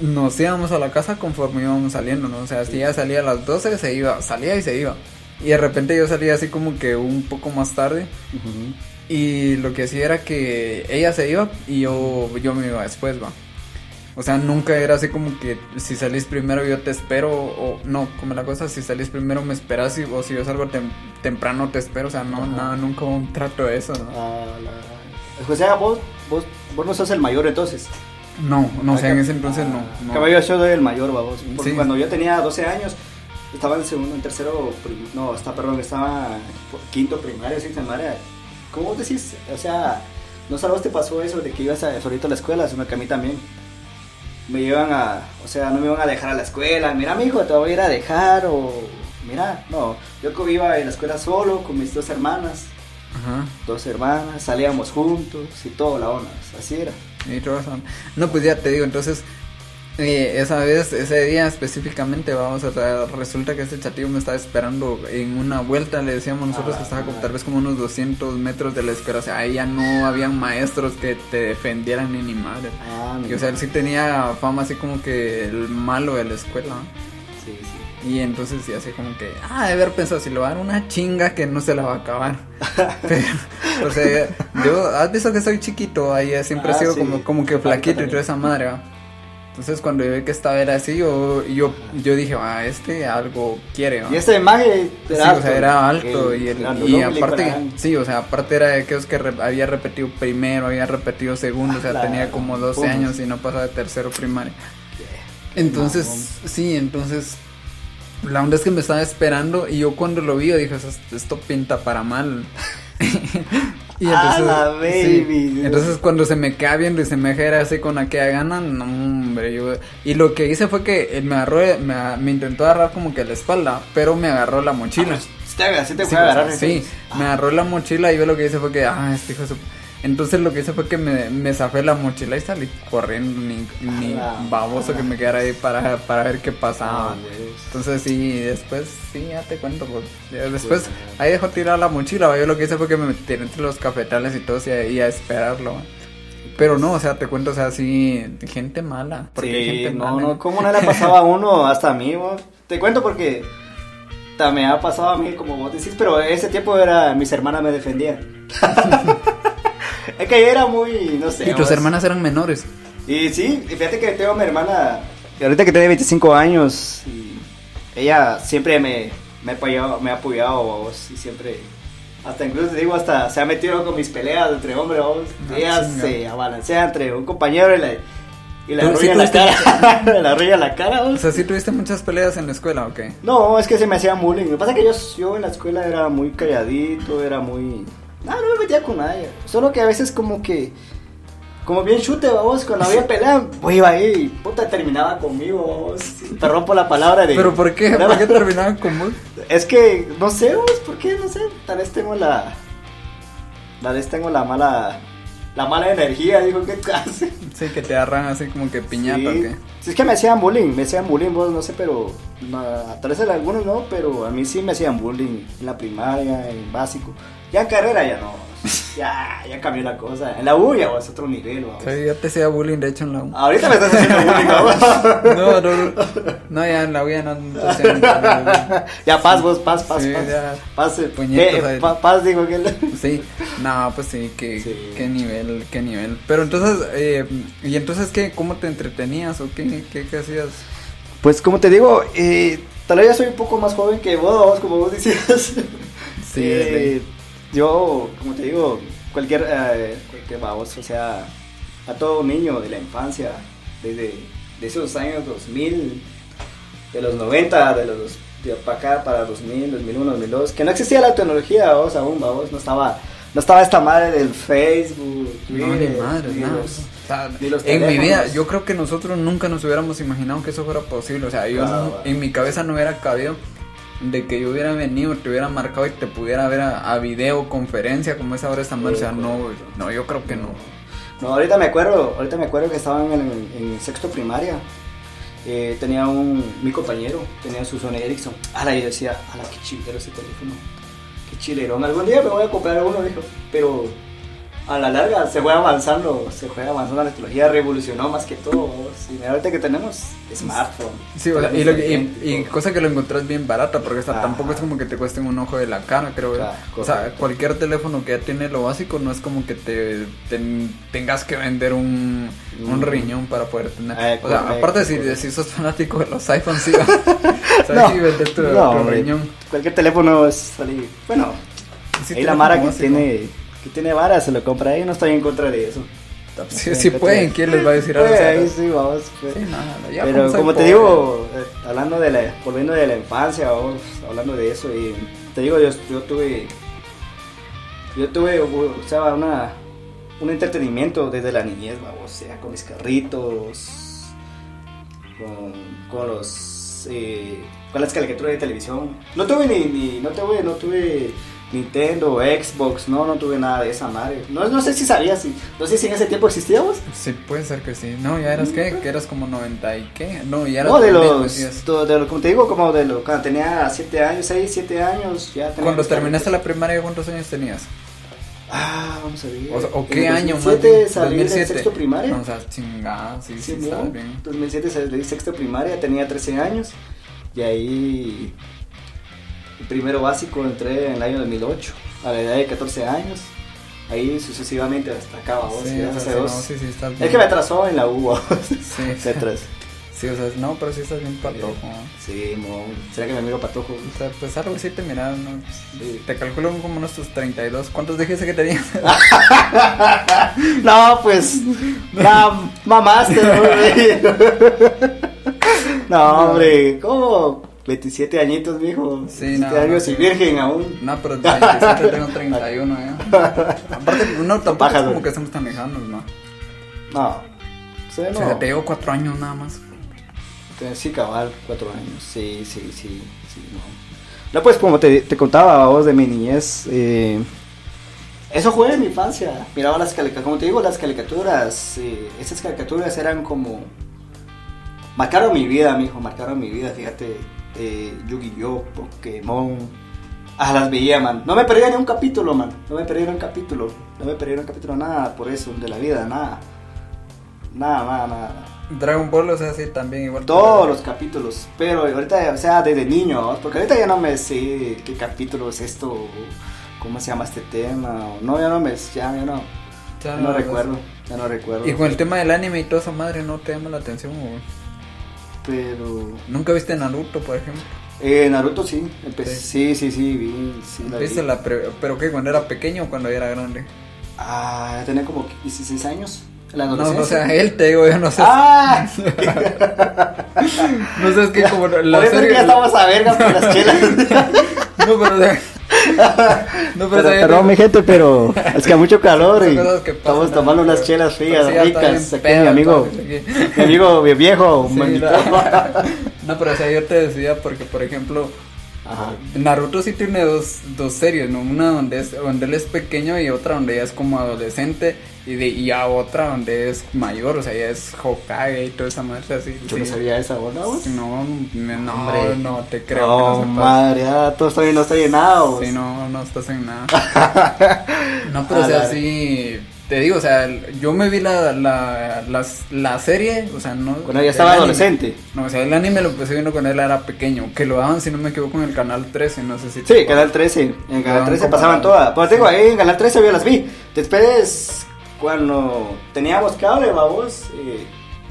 nos íbamos a la casa conforme íbamos saliendo, ¿no? O sea, si ella salía a las 12, se iba, salía y se iba. Y de repente yo salía así como que un poco más tarde. Ujú. Y lo que hacía era que ella se iba y yo, yo me iba después, va. O sea, nunca era así como que si salís primero yo te espero o no, como la cosa, si salís primero me esperas y, o si yo salgo tem- temprano te espero, o sea, no, nada, nunca un trato de eso, ¿no? Ah, la- O sea, vos, vos, vos no sos el mayor entonces. No, no, o sea, en Ah, ese entonces no. no. Caballero, yo soy el mayor, babos. Porque Sí. cuando yo tenía 12 años, estaba en segundo, en tercero, no, está, perdón, estaba quinto primaria, sexta primaria. ¿Cómo decís? O sea, no solo te pasó eso de que ibas a, solito a la escuela, sino que a mí también. Me llevan a, o sea, no me iban a dejar a la escuela. Mira, mi hijo, te voy a ir a dejar o... Mira, no, yo iba en la escuela solo con mis dos hermanas, Ajá. dos hermanas, salíamos juntos y todo, la onda, así era. Y. No, pues ya te digo, entonces, eh, esa vez, ese día específicamente, vamos a traer, resulta que este chatillo me estaba esperando en una vuelta, le decíamos nosotros que estaba como, tal vez como unos 200 metros de la escuela, o sea, ahí ya no habían maestros que te defendieran ni ni madre. Ah, Y, o sea, él sí tenía fama así como que el malo de la escuela. sí, sí. Y entonces sí, así como que, ah, de haber pensado, si lo va a dar una chinga que no se la va a acabar. Pero, o sea, yo, has visto que soy chiquito, ahí siempre he Ah, sido sí. como, como que flaquito y toda esa madre, ¿va? Entonces cuando yo vi que estaba era así, yo, yo, yo dije, ah, este algo quiere. Y esta imagen Sí, era o sea, era alto y, el- el y aparte, era- sí, o sea, aparte era de aquellos que re- había repetido primero, había repetido segundo, o sea, La- tenía como 12 ¿cómo? años y no pasaba de tercero primaria. Entonces, sí, entonces la onda es que me estaba esperando y yo cuando lo vi yo dije, "Esto- esto pinta para mal. Y Ah, entonces, la sí, baby. entonces cuando se me queda viendo y se me deja ir así con aquella gana, no, hombre, yo... Y lo que hice fue que él me agarró, me, me intentó agarrar como que la espalda, pero me agarró la mochila. Sí te, sí te Sí, puede agarrar. sí, me agarró la mochila y yo lo que hice fue que, ah, este hijo de su... Entonces lo que hice fue que me, me zafé la mochila y salí corriendo, ni, ni la baboso que me quedara ahí para, para ver qué pasaba. Ah. Entonces sí, después sí, ya te cuento. Pues, ya después ahí dejó tirar la mochila, yo lo que hice fue que me metí entre los cafetales y todo y a, y a esperarlo. Pero no, o sea, te cuento, o sea, sí, gente mala. Porque Sí, gente no, mala. no, ¿cómo no le pasaba a uno hasta a mí, vos? Te cuento porque también ha pasado a mí, como vos decís, pero ese tiempo era, mis hermanas me defendían. es que era muy, no sé. Y tus hermanas eran menores. Y sí, fíjate que tengo a mi hermana, que ahorita que tiene 25 años, y ella siempre me, me ha apoyado, me ha apoyado, vos, y siempre, hasta incluso te digo, hasta se ha metido con mis peleas entre hombres, vos. Ah, ella se abalancea entre un compañero y la, y la Tú sí arrulla la cara, la arrulla la cara, O vos. sea, sí tuviste muchas peleas en la escuela, ¿o qué? No, es que se me hacía bullying. Lo que pasa es que yo, yo en la escuela era muy calladito, era muy... No, no me metía con nadie. Solo que a veces como que... Como bien chute, vamos, cuando había pelea, pues iba ahí puta terminaba conmigo, vamos. Perdón por la palabra de... ¿Pero por qué? ¿Por qué terminaban con vos? Es que, no sé, vos, ¿por qué? No sé, tal vez tengo la... Tal vez tengo la mala... La mala energía, digo, ¿qué clase? Sí, que te agarran así como que piñata, sí. ¿o qué? Sí, es que me hacían bullying, me hacían bullying, vos, no sé, pero ma- tal vez algunos no, pero a mí sí me hacían bullying en la primaria, en básico. Ya carrera ya no, ya, ya cambió la cosa. En la U ya es otro nivel, vamos. Sí, ya te hacía bullying, de hecho, en la U. Ahorita me estás haciendo bullying, vamos. No, no, no. No, ya en la U ya no, no bullying. Ya paz, vos, paz, paz, Sí, paz. ya. Paz, eh, eh, pa- paz, digo que... Sí, no, pues sí, Sí. qué nivel, qué nivel. Pero entonces, eh, ¿y entonces qué? ¿Cómo te entretenías o qué, qué, qué hacías? Pues como te digo, eh, tal vez ya soy un poco más joven que vos, como vos decías. Sí, Eh, yo, como te digo, cualquier, eh, cualquier baboso, o sea, a todo niño de la infancia, desde de esos años 2000, de los 90, de los de para acá, para 2000, 2001, 2002, que no existía la tecnología, vos aún, vos, no estaba, no estaba esta madre del Facebook, No, ni Twitter, madre, ni nada. los- O sea, ni los en mi vida, yo creo que nosotros nunca nos hubiéramos imaginado que eso fuera posible. O sea, yo Claro, claro. en mi cabeza no hubiera cabido de que yo hubiera venido, te hubiera marcado y te pudiera ver a, a videoconferencia como es ahora esta madre. O sea, no, no, yo creo que no. No, ahorita me acuerdo, ahorita me acuerdo que estaba en, el, en sexto primaria. Eh, tenía un, mi compañero, tenía su Sony Ericsson. Ala, y yo decía, ala, qué chilero ese teléfono. Qué chilerón. Algún día me voy a comprar uno, dijo. Pero a la larga se fue avanzando, se fue avanzando la tecnología, revolucionó más que todo. Y mira, ahorita que tenemos smartphone. Sí, o sea, y, lo que- y- inteligente, y todo. cosa que lo encontrás bien barata, porque hasta tampoco es como que te cuesten un ojo de la cara, creo. Claro, o sea, cualquier teléfono que ya tiene lo básico no es como que te, ten- tengas que vender un, un Mm. riñón para poder tener. Eh, o sea, correcto, aparte si, correcto. si sos fanático de los iPhones, sí, va. o sea, sí, vender tu, no, tu riñón. Cualquier teléfono es salir. Bueno, Sí, ahí la Mara que básico. tiene, que tiene vara se lo compra ahí, no estoy en contra de eso. Sí pueden, ¿quién les va a decir algo? Pues, ahí sí, vamos. pues. sí, ya Pero como te pobre. digo, eh, hablando de la, volviendo de la infancia, vamos, hablando de eso, y te digo, yo, yo tuve, yo tuve, o sea, una, un entretenimiento desde la niñez, vamos, o sea, con mis carritos, con, con los, eh, con las caricaturas de televisión. No tuve ni, ni no tuve, no tuve Nintendo, Xbox, no, no tuve nada de esa madre. No, no sé si sabías, si, no sé si en ese tiempo existíamos. Sí, puede ser que sí. No, ya eras qué? Que eras como 90 y qué? No, ya eras No, de los, to- de lo- como te digo, como de lo, cuando tenía 7 años, 6, 7 años, ya tenía Cuando terminaste la primaria, ¿cuántos años tenías? Ah, vamos a ver. O, sea, ¿o En qué año más 2007 bien? salí del sexto primaria. No, o sea, chingada, sí, sí, Sí, ¿no? bien. 2007 salí del sexto primaria, tenía 13 años. Y ahí, primero básico entré en el año 2008, a la edad de 14 años. Ahí sucesivamente hasta acá, vamos, Sí, o sea, no, sí, sí, estás bien. Es que me atrasó en la U, vamos. Sí, Me atrasó. sí, o sea, no, pero sí estás bien patojo. Sí, mo. ¿Será que me miro patojo? O sea, pues algo así te miraron, ¿no? Sí. Te calculo como unos tus 32. ¿Cuántos dijiste que tenías? No, pues. Ya mamaste. No, hombre. ¿Cómo? 27 añitos, mijo. Sí, 27 no, años no, y virgen aún. No, pero de 27 tengo 31, ¿eh? Aparte, no, tampoco es Pájaro. como que estamos tan lejanos, ¿no? No. Sí, O no. sea, te llevo 4 años nada más. Sí, cabal, cuatro años. Sí, sí, sí, sí, no. No, pues como te, te contaba vos de mi niñez, eh, eso fue en mi infancia. Miraba las caricaturas, como te digo, las caricaturas, eh, esas caricaturas eran como... Marcaron mi vida, mijo, marcaron mi vida, fíjate. Eh, Yu-Gi-Oh, Pokémon. Ah, las veía, man. No me perdía ni un capítulo, man. No me perdía ni un capítulo. No me perdía ni un capítulo, nada por eso, de la vida, nada. Nada, nada, nada. Dragon Ball, o sea, sí, también igual. Todos los capítulos, pero ahorita, o sea, desde niño, ¿no? porque ahorita ya no me sé qué capítulo es esto, o cómo se llama este tema, o- no, ya no me, ya, ya no, Ya no lo- recuerdo, ya no recuerdo. Y con el tema del anime y toda esa madre, ¿no te llama la atención? o? Pero, ¿Nunca viste Naruto, por ejemplo? eh, Naruto sí, empecé, sí, sí, sí, vi, sí, la ¿Viste vi. la pre- ¿Pero qué? ¿Cuando era pequeño o cuando ya era grande? Ah, tenía como 16 años, la No, adolescencia. o sea, él te digo, yo no sé. ¡Ah! No sé, es que como la es que serie... ya estamos a vergas con las chelas. No, pero o sea... No, Pero, o sea, yo perdón, mi gente, pero es que hay mucho calor y estamos tomando unas chelas Pero frías, ricas. Aquí mi amigo, mi amigo viejo, Sí, manito. la- No, pero o sea, yo te decía porque, por ejemplo, Ajá. Naruto sí tiene dos, dos series, ¿no? Una donde, es, donde él es pequeño y otra donde ya es como adolescente y, de, y a otra donde es mayor, o sea, ya es Hokage y toda esa madre así. Yo sí. no sabía esa bola, vos. No, me- no, Hombre. no te creo No, que no sepas. madre, ya todo estoy, no estoy llenado. Sí, no, no estás en nada. No, pero o sea, sí, te digo, o sea, yo me vi la, la, la serie, o sea, no... Cuando ya estaba anime. adolescente. No, o sea, el anime lo empecé viendo cuando él era pequeño, que lo daban, si no me equivoco, en el canal 13, no sé si... Sí. Canal 13. En Canal Daban 13 como pasaban todas. Pues digo, ahí en Canal 13 yo las vi. Después, cuando teníamos cable, vamos, eh,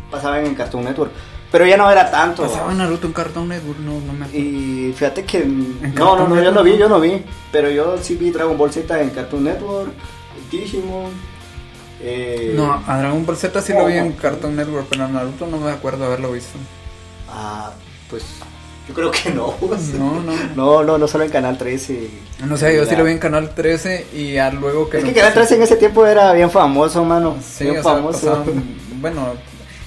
pasaban en Cartoon Network. Pero ya no era tanto. Pasaba Naruto en Cartoon Network, no, no me acuerdo. Y fíjate que. No, no, no, yo no vi, yo no vi. Pero yo sí vi Dragon Ball Z en Cartoon Network, Digimon. Eh, No, a Dragon Ball Z sí lo vi en ¿Cómo? Cartoon Network, pero a Naruto no me acuerdo haberlo visto. Ah, pues yo creo que no. No, no. No, no, no solo en Canal 13. No sé, yo sí lo vi en Canal 13 y ya luego que... Es que Canal 13 en ese tiempo era bien famoso, mano. Sí, bien o sea, famoso. pasaban- bueno,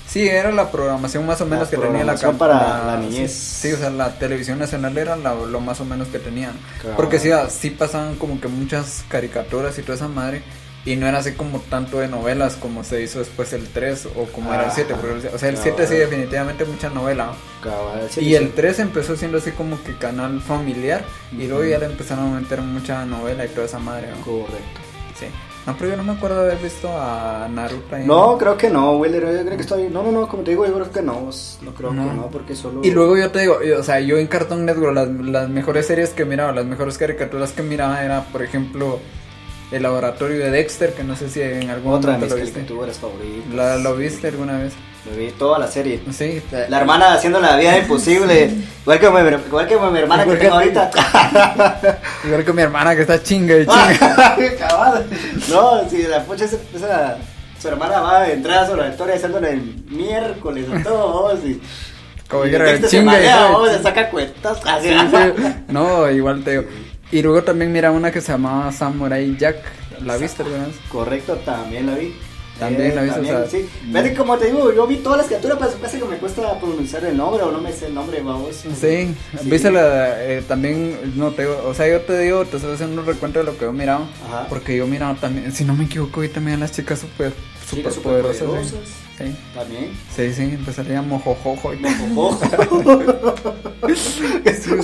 sí, era la programación más o menos La que tenía la para la niñez. Sí, o sea, la televisión nacional era la- lo más o menos que tenían. Claro. Porque sí, ah, sí pasaban como que muchas caricaturas y toda esa madre. Y no era así como tanto de novelas como se hizo después el 3 o como era el 7. Ajá. porque el- O sea, el Claro. 7 sí definitivamente mucha novela. Cabal, sí, y sí. el 3 empezó siendo así como que canal familiar. Y luego ya le empezaron a meter mucha novela y toda esa madre. ¿no? Correcto. Sí. No, pero yo no me acuerdo de haber visto a Naruto ahí. No, creo que no, Willer. Yo creo que estoy. No, no, no, como te digo, yo creo que no. No creo No. que no, porque solo. Y luego yo te digo, o sea, yo en Cartoon Network las, las mejores series que miraba, las mejores caricaturas que miraba era, por ejemplo, El Laboratorio de Dexter, que no sé si en algún Otra de momento mis lo viste. caricaturas favoritas. ¿La, ¿Lo viste alguna vez? Lo vi toda la serie. Sí. La hermana haciendo la vida imposible. igual, que mi, igual que mi hermana que Igual que tengo ahorita. Igual que mi hermana que está chinga y chinga. Cabal. No, si la pucha esa, esa- su hermana va a entrar a su laboratorio haciéndole el miércoles a todos. Y, Como que era el texto se chinga y vamos, se saca cuentas. Así, Sí, sí. No, igual te digo. Y luego también mira una que se llamaba Samurai Jack. ¿La viste alguna vez? Correcto, también la vi. También la viste, o sea, sí. Fíjate, como te digo, yo vi todas las criaturas, pero casi que me cuesta pronunciar el nombre o no me sé el nombre, vamos. Sí, viste la, eh, también, no te o sea, yo te digo, te estoy haciendo un recuento de lo que yo miraba, Ajá. porque yo miraba también, si no me equivoco, ahí también las chicas super, super Chicas poderosas. Sí, sí, También. sí, sí, empezaría mojojojo y Ojo.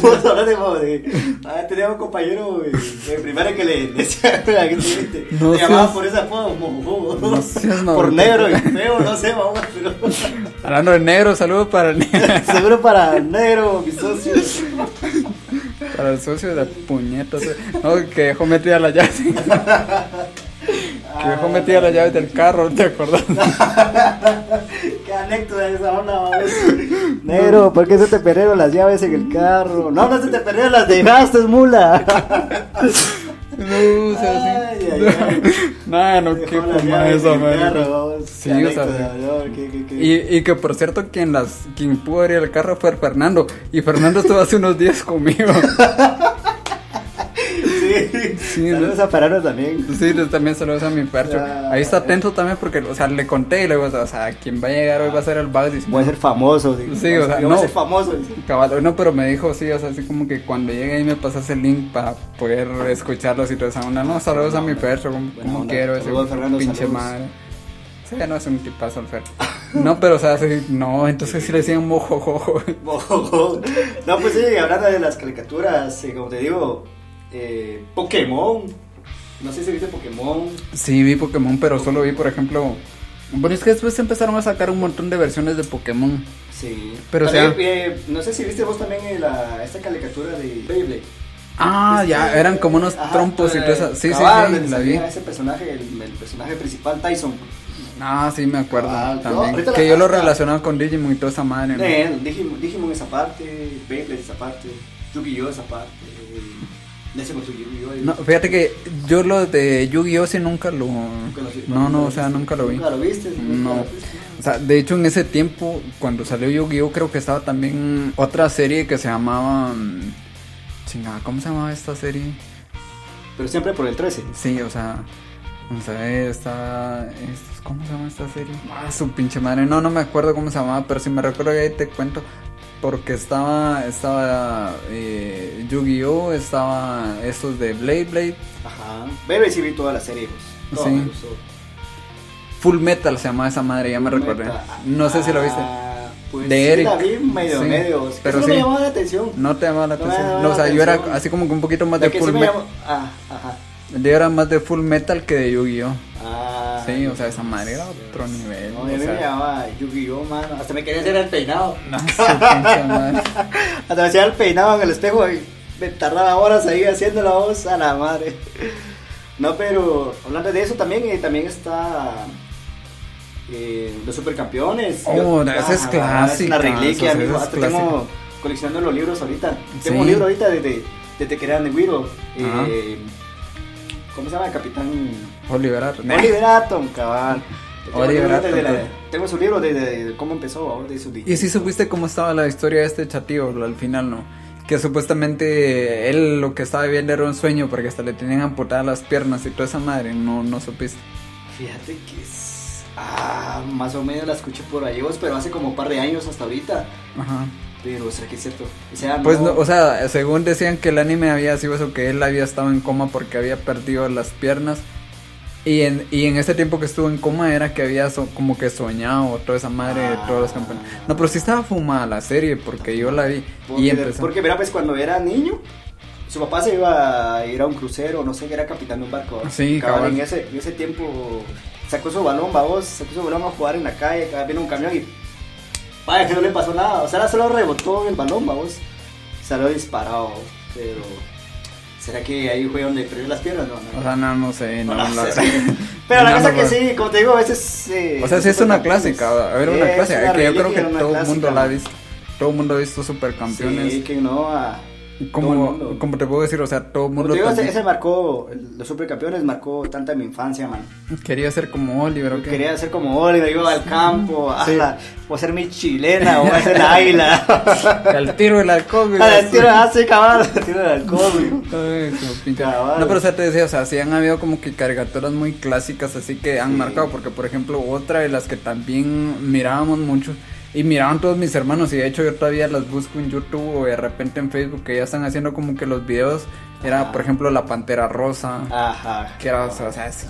Vamos a hablar de, de- ah, tenía un compañero güey, de primaria que le decía que le, No llamaba por ese apodo, mojojojo. No seas por negro y feo, no sé, vamos, pero Hablando de negro, saludos para el, seguro para negro, mis socios. para el socio de la puñeta, no, que dejó metida la llave, que dejó metida la llave del carro, ¿te acordás? Qué anécdota esa onda. Negro, ¿por qué se te perdieron las llaves en el carro? No, no se te perdieron, las dejaste, mula. No, o sea, Ay, sí. ay, ay. No, qué fuma carro, vamos. Sí, o qué- qué- Y, y que por cierto, quien las quien pudo abrir el carro fue Fernando. Y Fernando estuvo hace unos días conmigo. Sí, Sí, saludos ¿no? a Parano también. Sí, también saludos a mi percho. Ah. Ahí está atento también porque, o sea, le conté y le digo, o sea, quien va a llegar hoy va a ser el Bagdis. Voy a ser famoso. digo. Sí, o sea, Yo voy a no. ser famoso. Cabal, no, pero me dijo, sí, o sea, así como que cuando llegue ahí me pasas el link para poder escucharlos y toda esa onda. No, saludos a mi perro, como, quiero ese Fernando, pinche saludos. madre. Sí, no es un tipazo el Fer. No, pero o sea, sí, no, entonces sí le decían mojojojo. no, pues sí, hablando de las caricaturas, eh, como te digo, eh, Pokémon. No sé si viste Pokémon. Sí, vi Pokémon, pero solo vi, por ejemplo. Bueno, es que después empezaron a sacar un montón de versiones de Pokémon. Sí. Pero, o También, sea- eh, no sé si viste vos también eh, la, esta caricatura de Beyblade. Ah, ya, Este, eran como unos ajá, trompos y todo eso. Sí, sí, cabal, sí, la vi. Ese personaje, el, el personaje principal, Tyson. Ah, sí, me acuerdo Ah, también. que yo lo relacionaba con Digimon y toda esa madre. ¿no? Eh, Digimon, Digimon esa parte, Beyblade esa parte, Yu-Gi-Oh esa parte. No, fíjate que yo lo de Yu-Gi-Oh! sí nunca lo... Nunca lo vi. No, no, o sea, nunca lo vi. Nunca lo viste. nunca No. lo viste, O sea, de hecho en ese tiempo, cuando salió Yu-Gi-Oh! creo que estaba también otra serie que se llamaba... mm, Chingada, ¿cómo se llamaba esta serie? Pero siempre por el 13. Sí, o sea... Vamos a ver, está... ¿Cómo se llama esta serie? Ah, su pinche madre. No, no me acuerdo cómo se llamaba, pero si me recuerdo que ahí te cuento. Porque estaba, estaba eh, Yu-Gi-Oh! Estaba estos de Blade Blade. Ajá. Beyblade sí vi toda la serie, pues. Sí. me gustó. Full Metal se llamaba esa madre, ya me recordé. No sé si lo viste. Ah, Pues De sí, Eric. la vi medio, Sí, medio. pero Pero no me llamaba la atención. No te llamaba la No me atención. llamaba No, o sea, yo era así como que un poquito más La de Full sí me Metal. llamó. Ah, ajá. Yo era más de Full Metal que de Yu-Gi-Oh! Ah. Sí, o sea, esa madre era otro nivel. No, o a mí me llamaba Yu-Gi-Oh, mano. Hasta me quería hacer el peinado. no. Hasta me hacía el peinado en el espejo y me tardaba horas ahí haciendo la voz a la madre. No, pero hablando de eso también, eh, también está eh, los supercampeones. Oh, Yo- esa es ah, clásica, Es una reliquia, amigo. Hasta tengo coleccionando los libros ahorita. Sí. Tengo un libro ahorita desde, desde que Wiro. Ajá. Eh, ¿Cómo se llama? Capitán Oliver Atom. Oliver Atom, cabal. Oliver Atom, la- pues. tengo su libro desde de cómo empezó, de su Y si supiste cómo estaba la historia de este chatío al final, ¿no? Que supuestamente él lo que estaba viendo era un sueño porque hasta le tenían amputadas las piernas y toda esa madre, no, no supiste. Fíjate que es. Ah, más o menos la escuché por ahí, vos, pero hace como un par de años hasta ahorita. Ajá. Pero, ¿será que es cierto? O sea, Pues, no. no, o sea, según decían que el anime había sido eso, que él había estado en coma porque había perdido las piernas. Y en, y en ese tiempo que estuvo en coma era que había so- como que soñado toda esa madre de todos los campeones. No, pero sí estaba fumada la serie porque yo la vi porque, y empezó. porque, mira, pues cuando era niño, su papá se iba a ir a un crucero, no sé, que era capitán de un barco. Sí, cabal. cabal. En ese, en ese tiempo sacó su balón, babos, sacó su balón a jugar en la calle, vino un camión y. Vaya, que no le pasó nada. O sea, solo rebotó el balón, babos. Salió disparado, pero. ¿Será que ahí fue donde perdió las piernas? No, no. O sea, no, no sé, no, No, sé. Pero la cosa no, que sí, como te digo, a veces. eh, O sea, sí es una clásica, a ver, una Es clásica, una que yo creo que todo el mundo la ha visto. Todo el mundo ha visto Supercampeones. Sí, que no. a- como, como te puedo decir, o sea, todo mundo digo, ese, también ese marcó, los supercampeones marcó tanta mi infancia, man. quería ser como Oliver, ¿o qué? Quería ser como Oliver, iba al campo, Sí. ala, o ser mi chilena, o ser la águila. Al tiro del alcohol, güey. Al tiro, ah, sí, cabal, al tiro del Cabal. No, pero o sea, te decía, o sea, sí han habido como que caricaturas muy clásicas así que han Sí. marcado, porque por ejemplo, otra de las que también mirábamos mucho y miraban todos mis hermanos y de hecho yo todavía las busco en YouTube o de repente en Facebook que ya están haciendo como que los videos, era Ajá. por ejemplo La Pantera Rosa, Ajá. que era, o sea, o sea, sí,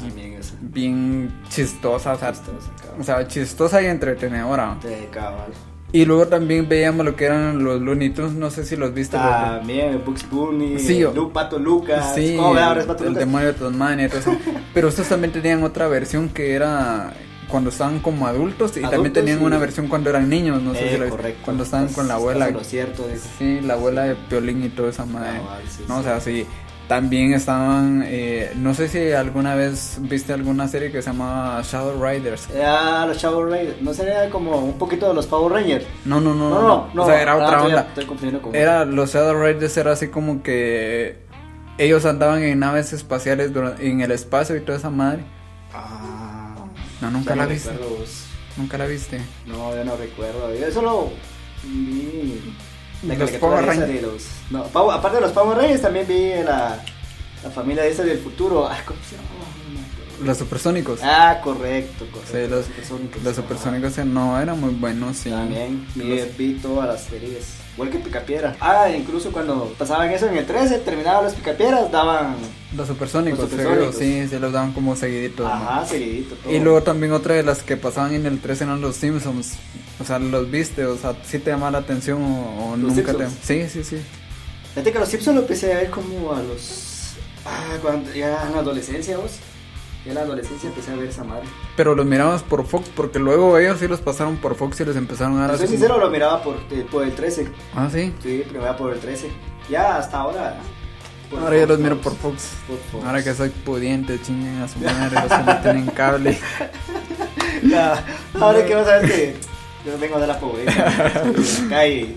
bien chistosa, o sea, Chistosa, o sea, chistosa y entretenedora. De cabal. Y luego también veíamos lo que eran los Looney Tunes, no sé si los viste. los- También, Bugs Bunny, Sí, Lu- Pato Lucas. Sí, ¿Cómo es Pato el Lucas? demonio de Tasmania y todo eso. Pero estos también tenían otra versión que era cuando estaban como adultos y también tenían una versión cuando eran niños, no sé Eh, si la viste. correcto. Cuando estaban Estás- con la abuela. lo cierto. Sí, la abuela de Piolín y toda esa madre. Sí, no, sí. o sea, sí. También estaban, eh, no sé si alguna vez viste alguna serie que se llamaba Shadow Riders. Ah, los Power Rangers. ¿No sería como un poquito de los Power Rangers? No, no, no, No, no. no, no. O sea, era Ah, otra estoy- onda. Estoy confundiendo con. Era, los Shadow Riders era así como que ellos andaban en naves espaciales dura- en el espacio y toda esa madre. Ah, No, nunca la no viste. Nunca la viste. No, yo no recuerdo. Yo solo vi la Los Power Rangers. de los. No, Pau- aparte de los Power Rangers, también vi la, la familia esa del futuro. Ah. Los supersónicos. Ah, correcto, correcto. Sí, los, supersónicos. los supersónicos eh, no eran muy buenos, sí. También vi todas las series. Igual que Picapiedra. Ah, incluso cuando pasaban eso en el 13, terminaban los Picapiedras, daban. Los supersónicos, Los sí, supersónicos. sí, se los daban como seguiditos. ¿no? Ajá, seguidito. Todo. Y luego también otra de las que pasaban en el 13 eran los Simpsons. O sea, los viste, o sea, sí te llamaba la atención o, nunca Simpsons. te. Sí, sí, sí. Fíjate que los Simpsons lo empecé a ver como a los. Ah, cuando ya en la adolescencia, vos. Ya en la adolescencia empecé a ver esa madre. Pero los mirabas por Fox porque luego ellos sí los pasaron por Fox y les empezaron a dar así sincero, como- lo miraba por, eh, por el 13. Ah, sí. Sí, primero por el 13. Ya hasta ahora. Ahora ya Fox, los miro Fox. por Fox. Por Fox. Ahora que soy pudiente, chinguen a su madre los que no tienen cable. Ya, ahora que vas a ver que yo vengo de la pobreza. de la calle.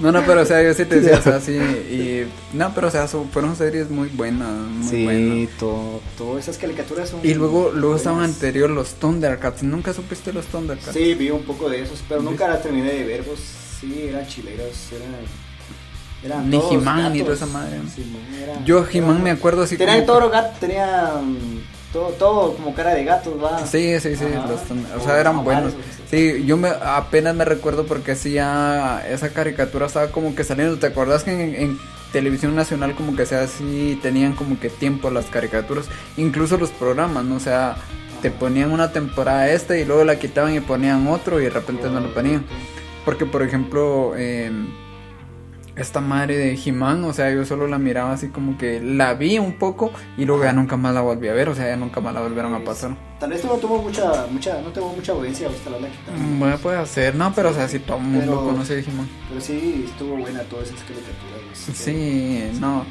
No, no, pero o sea, yo sí te decía, o sea, sí, y, no, pero o sea, son- fueron series muy buenas, muy buenas. Sí, todo, todas esas caricaturas son. Y luego, luego buenas. estaban anterior los Thundercats, ¿nunca supiste los Thundercats? Sí, vi un poco de esos, pero nunca las terminé de ver. Pues, sí, eran chileros, eran. eran Ni He-Man ni toda esa madre. Yo He-Man me acuerdo así Tenían como- todos los gatos, tenían todo, todo como cara de gatos, va. Sí, sí, sí, los o sea, eran buenos. Sí, yo me apenas me recuerdo porque ya esa caricatura estaba como que saliendo. ¿Te acuerdas que en, en televisión nacional como que sea así tenían como que tiempo las caricaturas, incluso los programas, ¿no? O sea, te ponían una temporada esta y luego la quitaban y ponían otro y de repente no lo ponían. Porque por ejemplo, eh, esta madre de He-Man, o sea, yo solo la miraba así como que la vi un poco y luego ya nunca más la volví a ver, o sea, ya nunca más la volvieron a pasar. Tal vez no tuvo mucha, mucha, no tuvo mucha audiencia, hasta la quitaron. Mm, Bueno, puede ser, no, pero o sea, si todo el mundo conoce He-Man. Pero sí, estuvo buena todas esas caricaturas. Sí, no.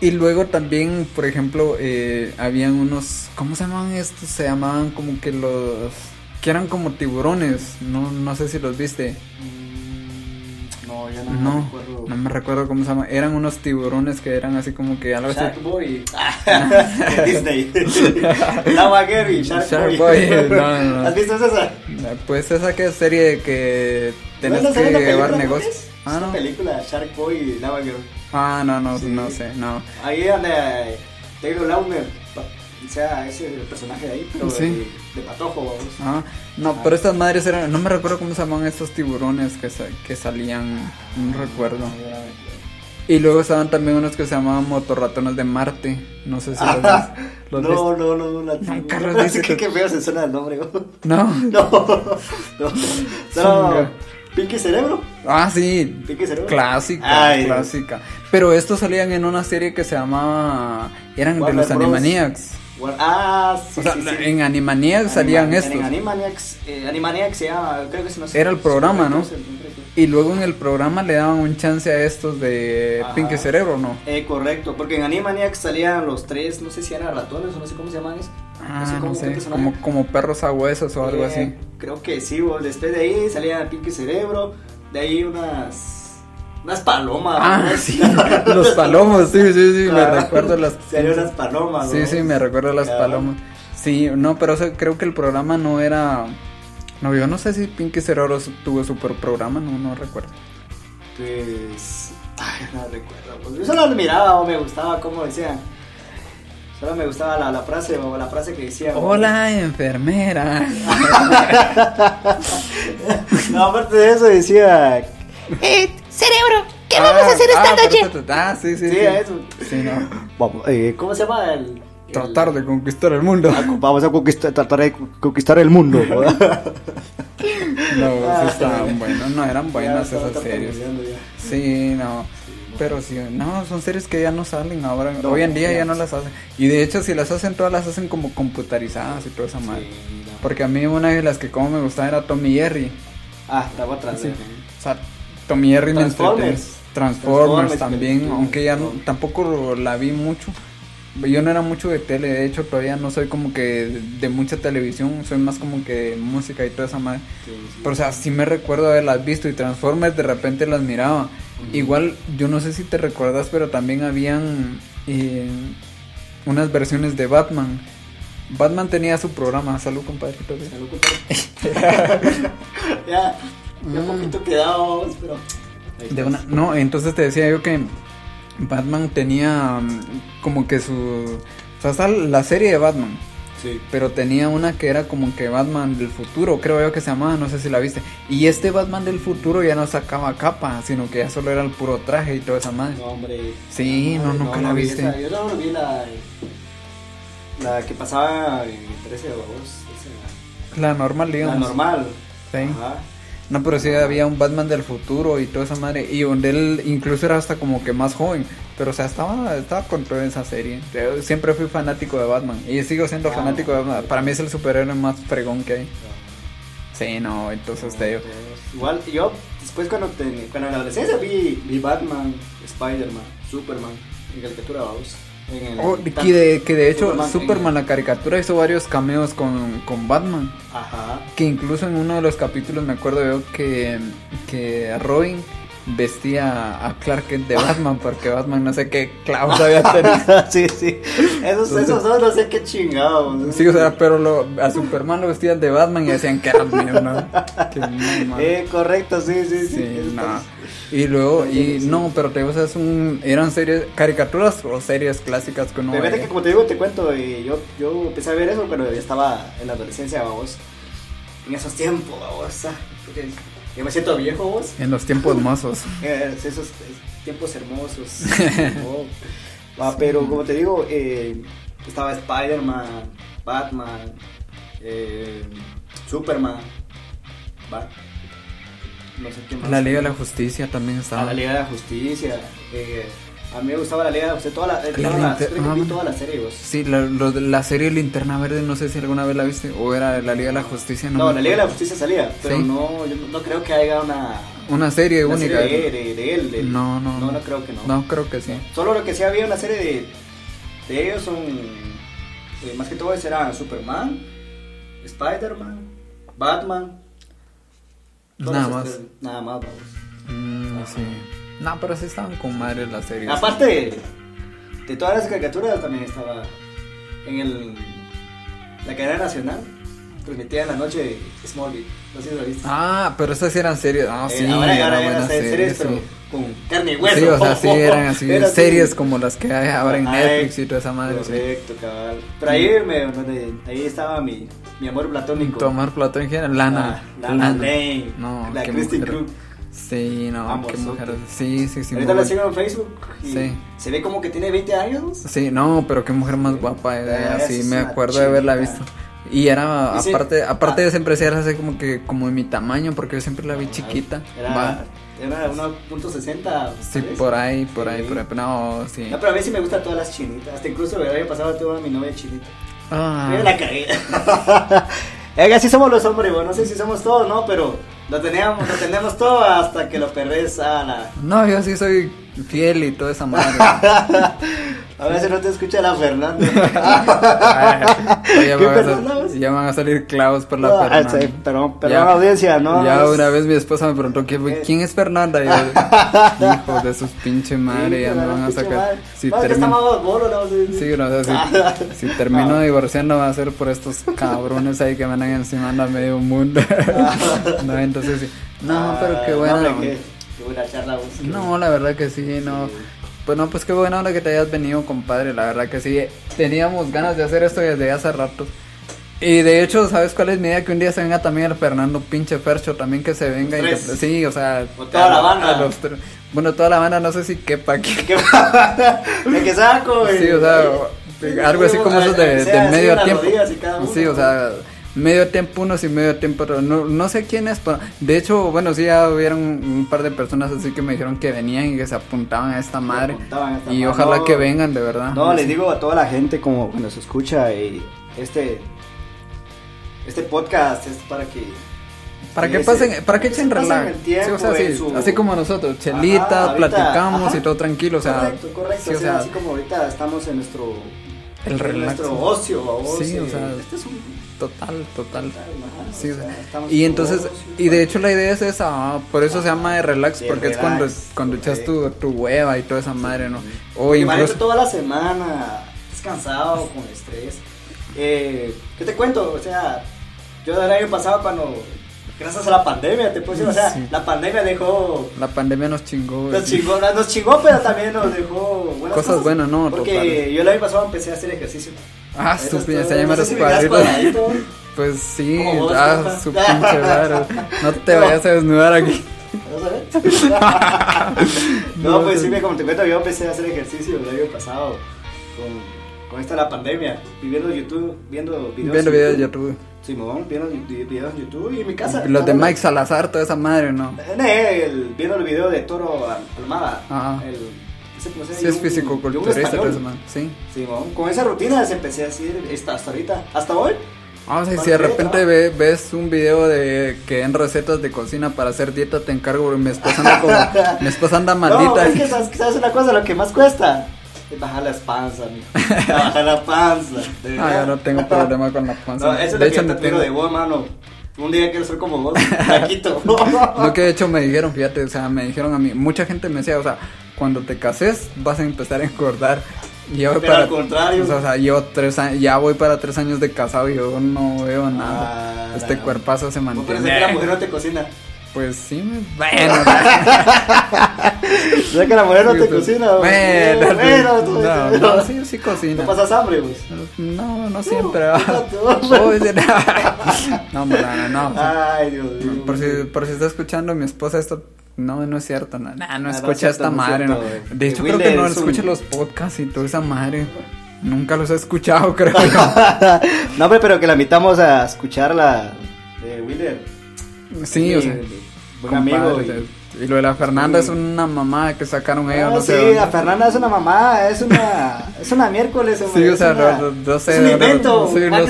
Y luego también, por ejemplo, eh, habían unos, ¿cómo se llamaban estos? Se llamaban como que los, que eran como tiburones, no, no sé si los viste. Mm, No, no, No, me recuerdo. no me recuerdo cómo se llama. Eran unos tiburones que eran así como que algo así. Shark Boy. Disney. Lava Gary, Shark, Shark Boy. Boy, no, no, no. ¿Has visto esa? Pues esa que es serie que tenés ¿No es que llevar negocios. Es Ah, no. película, Shark Boy y Lava Girl. Ah, no, no, Sí. no sé, no. Ahí donde eh, Taylor Lautner, sea, ese el personaje de ahí, pero Sí. de, de patojo, vamos. Ah, no, pero estas madres eran, no me recuerdo cómo se llamaban estos tiburones que, sa- que salían, no recuerdo. Y luego estaban también unos que se llamaban motorratones de Marte, no sé si los, Ah, los no, viste. no, no, no, la Nunca no, los no, viste qué, qué feo se suena el nombre. No. No, no. Chinga. Pinky Cerebro. Ah, sí. Pinky Cerebro. Clásica, Ay, clásica. Pero estos salían en una serie que se llamaba, eran de Warner los Bros. Animaniacs. Ah, sí, O sea, sí, sí. en Animaniacs salían Anima- estos. En Animaniacs, eh, Animaniacs se llama, creo que se nos Era el programa, ¿no? Y luego en el programa le daban un chance a estos de Ajá. Pinky Cerebro, ¿no? Eh, correcto, porque en Animaniacs salían los tres, no sé si eran ratones o no sé cómo se llaman eso. Ah, no como qué sé, personaje. como, como perros a huesos o algo Eh, así. Creo que sí, vos. Después de ahí salían Pinky Cerebro, de ahí unas unas palomas. Ah, ¿no? sí, los palomos, sí, sí, sí, me recuerdo las... Salían unas palomas. Sí, ¿no? sí, me recuerdo las Claro. palomas. Sí, no, pero o sea, creo que el programa no era... No, yo no sé si Pinky Cerebro tuvo su programa, no, no recuerdo. Pues. Ay, no recuerdo. pues, Yo solo admiraba o me gustaba cómo decían. Solo me gustaba la, la frase o la frase que decía. ¿no? Hola, enfermera. No, aparte de eso decía. Eh, cerebro, ¿qué vamos a hacer Ah, esta ah, noche? Ah, sí, sí, Sí, sí. a eso. Sí, no. Vamos, eh, ¿Cómo se llama el. Tratar de conquistar el mundo. Ah, Vamos a conquistar, tratar de conquistar el mundo. No, Ah, sí estaban buenos, no eran buenas Ya, esas estaba series. Sí, no. Pero sí, no, son series que ya no salen ahora. No, Hoy en día ya ya no no las hacen. Y de hecho, si las hacen, todas las hacen como computarizadas y toda esa madre. Sí, no. Porque a mí una de las que como me gustaba era Tommy Jerry. Ah, la voy a traer. Sí. O sea, Tommy me Transformers. entretenía. Transformers Transformers, también, aunque ya no- tampoco la vi mucho. Yo no era mucho de tele, de hecho todavía no soy como que de, de mucha televisión, soy más como que de música y toda esa madre. Sí, sí. Pero o sea, sí me recuerdo haberlas visto y Transformers de repente las miraba. Igual, yo no sé si te recuerdas, pero también habían eh, unas versiones de Batman. Batman tenía su programa, salud compadrito. Salud, compadre. ya, ya Mm. poquito quedado, pero. De una, no, entonces te decía yo que Batman tenía mm, como que su... O sea, está la serie de Batman, Sí. pero tenía una que era como que Batman del futuro, creo yo que se llamaba, no sé si la viste. Y este Batman del futuro ya no sacaba capa, sino que ya solo era el puro traje y toda esa madre. No, hombre. Sí, no, nunca la vi viste. esa. Yo no vi la. La que pasaba en 13 de. La normal, La digamos. normal. Sí. Ajá. No, pero sí había un Batman del futuro y toda esa madre. Y donde él incluso era hasta como que más joven. Pero o sea, estaba, estaba con toda esa serie. Yo siempre fui fanático de Batman. Y sigo siendo fanático de Batman. Para mí es el superhéroe más fregón que hay. Sí, no, entonces te digo. Igual, yo después cuando, cuando en la adolescencia vi, vi Batman, Spider-Man, Superman, en caricatura, vamos. En el, Oh, que, de, que de hecho Superman la caricatura hizo varios cameos con, con Batman. Ajá. Que incluso en uno de los capítulos me acuerdo yo que, que Robin vestía a Clark Kent de Batman porque Batman no sé qué clavos había tenido. sí, sí. Esos, esos dos no sé qué chingados. Sí, o sea, pero lo, a Superman lo vestían de Batman y decían que era mío, ¿no? Man. Eh, correcto, sí, sí, sí. Sí, no. Y luego, y no, pero te digo, o sea, es un, eran series, caricaturas o series clásicas que uno Pero fíjate veía? que como te digo, te cuento, eh, yo, yo empecé a ver eso cuando ya estaba en la adolescencia, vamos. En esos tiempos, vamos. ah, porque Yo me siento viejo, vos. En los tiempos mozos. Eh, esos tiempos hermosos. Oh. Va, pero como te digo, eh, estaba Spider-Man, Batman, eh, Superman, va. No sé qué más. La Liga de la Justicia también Ah, estaba. la Liga de la Justicia. eh, a mí me gustaba la Liga de la Justicia. Toda la, eh, toda la, creo que vi ah, toda la serie, vos. Sí, la, lo la serie Linterna Verde, no sé si alguna vez la viste, o era la Liga de la Justicia, no. No, la Liga de la. Justicia salía, pero Sí. no, yo no- creo que haya una, Una serie una única. serie de, de- de él. de- No, no, no, creo que no. No, creo que sí. Solo lo que sí había una serie de, de ellos son, eh, más que todo eran Superman, Spider-Man, Batman. Nada más. Nada más, vamos. Mm, sí. No, pero sí estaban con madre las series. Aparte de, todas las caricaturas, también estaba en el, la cadena nacional, transmitida en la noche Smallville. No sé si lo viste. Ah, pero esas sí eran series. Ah, Eh, sí, ahora, ahora eran serie, series, sí. pero con carne y hueso. Sí, o sea, sí eran así, Era así. series como las que hay ahora en Ay, Netflix y toda esa madre. Correcto, cabal. Pero ahí, me, donde- ahí estaba mi, mi amor platónico. Tomar Platón en general, Lana. Ah, Lana Lane, No, la Christy mujer. Sí, no, Ambos, qué. Sí, sí, sí. Ahorita la sigo en Facebook y Sí. se ve como que tiene 20 años. Sí, no, pero qué mujer más guapa. eh, Ah, así esa es me acuerdo de haberla visto. Y era, Y sí, aparte, aparte ah. de siempre ser así como que, como de mi tamaño, porque yo siempre la vi chiquita. Era, Va. era 1.60. Sí, por ahí, por ahí, Sí. por ahí. pero No, sí. No, pero a mí sí me gustan todas las chinitas. Hasta incluso el año pasado tuve a mi novia chinita. Ah. La cagué. Es así somos los hombres, bueno, no sé si somos todos, ¿no? Pero lo teníamos, lo tenemos todo hasta que lo perdés a la... No, yo sí soy fiel y toda esa madre. A veces no te escucha la Fernanda. Ay, ya, ¿Qué van a Fernanda sal- ya van a salir clavos por la Ah, Fernanda. sí, perdón, perdón, Ya- audiencia, ¿no? Ya Es- una vez mi esposa me preguntó ¿quién, Eh. quién es Fernanda. Y yo, hijo de sus pinche madre, ya me van a sacar. madre. Si No, termino- ¿no? Sí, sí. Sí, no, o sea, si, si termino divorciando va a ser por estos cabrones ahí que me andan encimando a medio mundo. no, entonces sí. No, pero qué Ah, bueno. no, hombre, qué, qué buena charla, vos. qué No, bueno. la verdad que sí, no. Sí. Pues no, pues qué buena onda que te hayas venido, compadre. La verdad que sí. Teníamos ganas de hacer esto desde hace rato. Y de hecho, ¿sabes cuál es mi idea? Que un día se venga también el Fernando pinche Fercho también que se venga. Y que, sí, o sea. O toda la banda. los bueno, toda la banda no sé si quepa aquí. ¿Qué ¿De qué saco, güey? Sí, o sea, algo así como esos de, medio tiempo. Sí, o sea, medio tiempo unos y medio tiempo otros. No, no sé quién es, pero de hecho, bueno, sí, ya hubieron un par de personas así que me dijeron que venían y que se apuntaban a esta madre. apuntaban a esta Y madre. ojalá No, que vengan, de verdad. No, les digo a toda la gente como cuando se escucha y este este podcast es para que Para que pasen, para que echen relax. el tiempo Sí, o sea, sí, en su- así como nosotros, chelitas, Ajá, ahorita, platicamos ajá. y todo tranquilo, o sea, correcto, correcto, sí, o sí, sea, así como ahorita estamos en nuestro el en nuestro ocio, Sí, o eh, sea, este es un total, total. Sí, o sea, y entonces, y de hecho la idea es esa, por eso se llama de relax, porque es cuando, cuando echas tu, tu hueva y toda esa madre, ¿no? O incluso, toda la semana, estás cansado, con estrés. Eh, ¿Qué te cuento? O sea, yo del año pasado cuando, gracias a la pandemia, te puedo decir, o sea, Sí. la pandemia dejó, la pandemia nos chingó. nos chingó, nos chingó, pero también nos dejó buenas Cosas buenas, ¿no? Porque Total. yo el año pasado empecé a hacer ejercicio. Ah, su pinche, se llama No sé si me das cuadrito. cuadradito. Pues sí, vos, ah, su pinche madre. No te vayas a desnudar aquí. ¿No no, pues sí. sí, como te cuento, yo empecé a hacer ejercicio el año pasado con, con esta la pandemia, viendo YouTube, viendo videos. Viendo en videos de YouTube. Simón, viendo vi- videos en YouTube y en mi casa. Los de. Mike Salazar, toda esa madre, ¿no? Eh, el- viendo el video de Toro Almada. Ajá. El, ese, pues, Sí, es físico-culturista, español. madre. Sí. Simón, con esa rutina se empecé a hacer hasta, hasta ahorita, hasta hoy. Ah, sí, si de repente ve- ves un video de que den recetas de cocina para hacer dieta, te encargo, porque mi esposa anda como, mi esposa anda No, maldita. es que sabes, sabes una cosa, lo que más cuesta es bajar las panzas, mijo. bajar la panza. de Ah, yo no tengo problema con la panza. No, eso es de lo hecho, que no te tengo. de vos, mano. Un día quiero ser como vos, taquito. Lo que de hecho me dijeron, fíjate, o sea, me dijeron a mí, mucha gente me decía, o sea, cuando te cases vas a empezar a engordar. Yo Pero al contrario. O sea, o sea, llevo tres años, ya voy para tres años de casado y yo no veo nada. Ah, este no. cuerpazo se pensás mantiene. que la mujer no te cocina. Pues sí, me... bueno. ¿Sabes que la mujer no te cocina? vos? Bueno, bueno, tú- no, no, sí, sí cocina. ¿No pasas hambre, vos? No, no siempre. no, Marana, no. Ay, Dios mío. Por si, por si está escuchando mi esposa esto, no, no es cierto, no, nah, no es escucha esta madre, no. De hecho, creo que no un- escucha los podcasts y toda esa madre. Nunca los he escuchado, creo no, hombre, pero que la invitamos a escuchar la de Willer. Sí, o sea, Buen amigo. Y lo de la Fernanda es una mamá que sacaron ellos, Ah, no sí, sé. la Fernanda es una mamá, es una, es una miércoles. hombre, Sí, o sea, una- no, sé. Es un invento. ¿verdad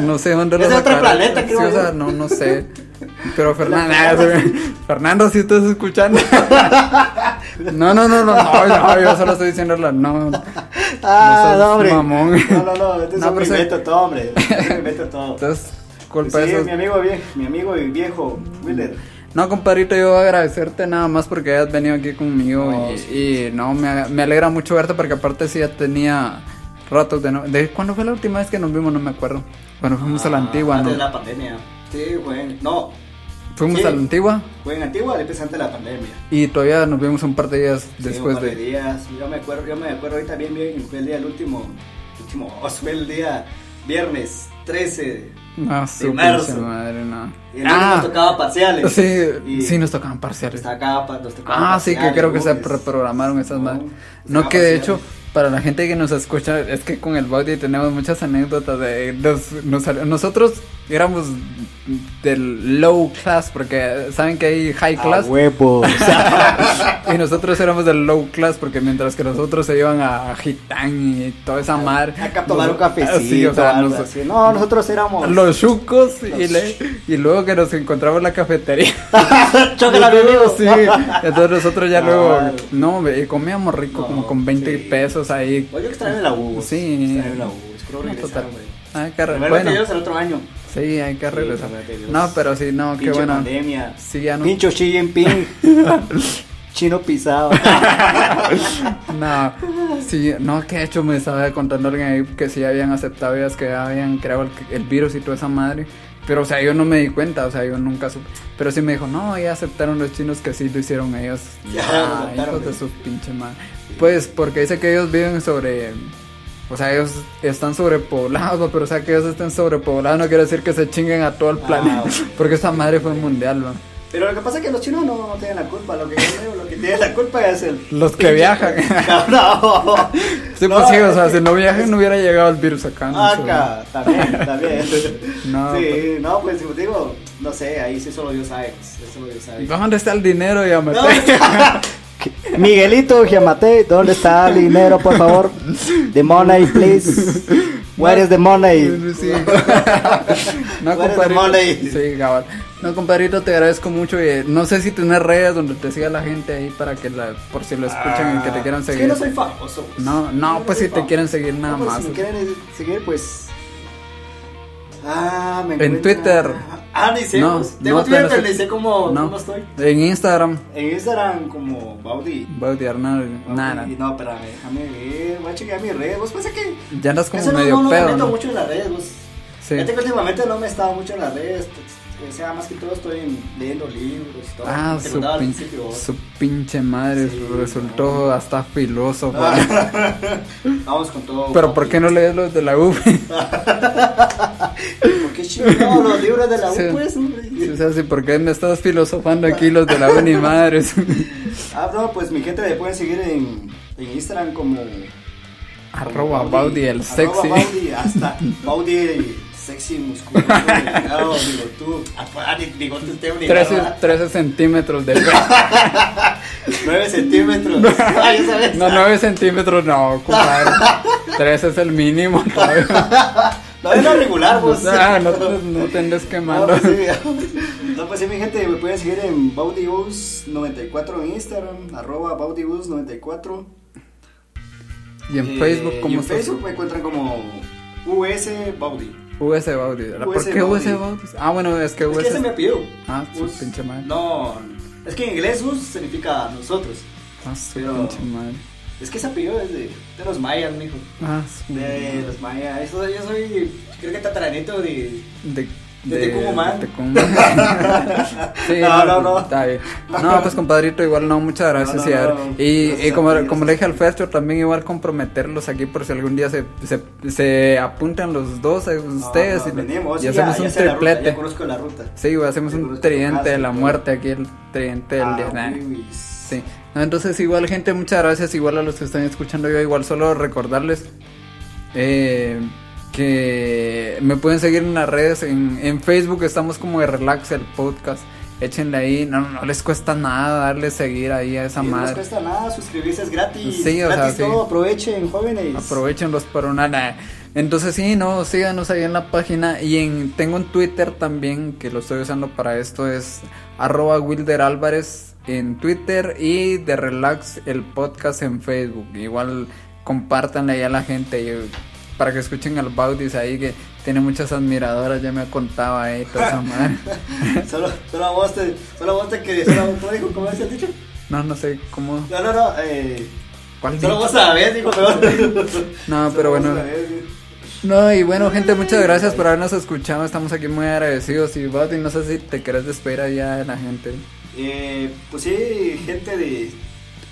no, sé dónde Es de otro planeta, creo Sí, o yo. sea, no, no sé. Pero Fernanda. Fernando, si estás escuchando. No, no, no, no, no, no, yo solo estoy diciendo la no. Ah, No hombre. mamón. No, no, no, este es No, un pero sí. invento todo, hombre. Es un invento todo. Entonces, culpa sí, de esos- mi amigo viejo, mi amigo y viejo, Willer. No, compadrito, yo agradecerte nada más porque hayas venido aquí conmigo No, y, sí, y no, me, me alegra mucho verte porque aparte sí ya tenía ratos de no... ¿De cuándo fue la última vez que nos vimos? No me acuerdo. Cuando fuimos a la Ah, antigua, Antes ¿no? de la pandemia. Sí, güey. No, Fuimos sí. a la antigua fue en Antigua, después antes de la pandemia. y todavía nos vimos un par de días Sí, después un par de... días. Yo me acuerdo, yo me acuerdo ahorita bien, bien, fue el día, el último, último, fue el día viernes 13. Ah, su marzo. madre, no. Y Ah, nos tocaba parciales. sí, Y sí nos tocaban parciales. nos tocaba, nos tocaba Ah, sí, que creo que se reprogramaron esas No, madres. No, que de hecho, para la gente que nos escucha, es que con el Bauti tenemos muchas anécdotas de... nos- nos- nosotros éramos del low class, porque saben que hay high class. A huevos. y nosotros éramos del low class, porque mientras que nosotros se iban a Gitán y toda esa madre. Acá a tomar un nos- cafecito. Sí, o sea, algo nos- así. No, nosotros éramos. los chucos y, le- y luego que nos encontramos en la cafetería. Amigo. Sí, entonces nosotros ya luego, no, comíamos rico, como con 20 sí. pesos ahí. Oye, extraño la U. Sí. Extraño la U. Creo No, regresar, total. güey. Hay que re- Primeramente bueno, el otro año. sí, hay que regresar. No, pero sí, no, qué bueno. pandemia. Sí, ya no. Pincho Xi Jinping. Chino pisado. No, sí, no, que de hecho me estaba contando alguien ahí que sí habían aceptado ellas que habían creado el, el virus y toda esa madre. Pero, o sea, yo no me di cuenta, o sea, yo nunca supe. Pero sí me dijo, no, ya aceptaron los chinos que sí lo hicieron ellos. Ya, Ah, hijos de güey. su pinche madre. Pues, porque dice que ellos viven sobre. O sea, ellos están sobrepoblados, pero o sea, que ellos estén sobrepoblados no quiere decir que se chinguen a todo el Ah, planeta. Porque esa madre fue mundial, ¿no? Pero lo que pasa es que los chinos no, no tienen la culpa. Lo que, yo lo que tienen la culpa es el. Los que viajan. no. Sí, No, pues sí, o sea, si no viajan no hubiera llegado el virus acá. no sé. Acá, también, también. No, sí, pues- no, pues como digo, no sé, ahí sí solo Dios sabe. pues, Solo Dios sabe. ¿Dónde está el dinero, ya No. Miguelito Giamate, ¿dónde está el dinero, por favor? The money, please. Where is the money? Sí. no, compadrito. money? Sí, cabal. No, compadrito, te agradezco mucho. Y eh, no sé si tienes redes donde te siga la gente ahí para que la, por si lo escuchan y que te quieran Es que seguir. no soy famoso. pues. No, no, pues si te quieren seguir nada No, pues, más. Si me quieren seguir, pues. Ah, me En Twitter. Ah, ni sé. No, pues, tengo no, Twitter, no sé. pero cómo, No. cómo estoy. En Instagram, En Instagram como Baudi. Bauti Arnal, Baudi- nada. No, espérame, déjame ver. Voy a chequear mis redes. Vos pasa que. Ya andas como no, medio no, no pedo, me meto ¿no? mucho en las redes. Vos. Sí. Fíjate que últimamente no me he estado mucho en las redes. O sea, más que todo estoy en- leyendo libros y todo. Ah, su, pin- pinche madre Sí, resultó hasta filósofo. Vamos con todo. Pero. ¿por qué no lees los de la U? ¿Por qué chingado los libros de la U, Sí. pues, hombre? O sea, sí, ¿por qué me estás filosofando aquí los de la U ni madres? Ah, no, pues mi gente me pueden seguir en, en Instagram como. Arroba como Baudi el arroba sexy. Baudi, hasta Baudi el sexy musculoso. delgado, bigotú. Ah, ah, bigote usted obligado, 13, ¿verdad? 13 centímetros de 9 centímetros. Ah, ya sabes. No, 9 centímetros no, compadre. 13 es el mínimo. todavía. No es lo regular, vos. Ah, no, no te andes No, quemando. pues sí, no, pues sí, mi gente, me pueden seguir en Baudibus94 en Instagram, arroba Baudibus94. Y en Eh, Facebook, y ¿cómo en estás? Facebook me encuentran como US Baudi. US Baudi. ¿Por US qué US Baudi. Ah, bueno, es que Es US. que ese me pidió. Ah, su pinche madre. No, es que en inglés US significa nosotros. Ah, su Pero- pinche madre. Es que ese apellido es de, de los mayas, mijo. Ah, su De los mayas. Eso, yo soy, creo que tataranito de. De, De de Tecumumán. sí, No, no, no. Está bien. No, pues compadrito, igual no, muchas gracias. No, no, y, a no, y, gracias y a como, ti, como le dije a al. Fercho, también igual comprometerlos aquí por si algún día se, se, se apuntan los dos, eh, ustedes, y, venimos, y sí, ya- hacemos ya un ruta, triplete. ya conozco la ruta. Sí, hacemos un tridente de y la muerte aquí, el tridente del Ah, día. nah. Sí. No, entonces igual gente, muchas gracias. Igual a los que están escuchando yo, igual solo recordarles eh, que me pueden seguir en las redes. En, en Facebook estamos como de Relax el podcast. Échenle ahí, no, no les cuesta nada darle seguir ahí a esa Sí, No les madre. cuesta nada, suscribirse es gratis. Sí, o sea, sí. todo, aprovechen, jóvenes. Aprovechenlos por una. nah. Entonces sí, no, síganos ahí en la página. Y en tengo un Twitter también que lo estoy usando para esto. Es arroba Wilder Álvarez en Twitter y de Relax el podcast en Facebook. Igual compártanle ahí a la gente para que escuchen al Baudis ahí que tiene muchas admiradoras, ya me contaba ahí toda esa madre. Solo, solo a vos te, solo a vos te que, solo, ¿cómo dijo? ¿Cómo decía el dicho? No, no sé cómo. No, no, no, eh, ¿Cuál solo dicho? vos sabés, dijo, pero. No, pero bueno. No, y bueno, gente, muchas gracias por habernos escuchado. Estamos aquí muy agradecidos. Y Baudis, no sé si te querés despedir allá de la gente. Eh, pues sí, gente de,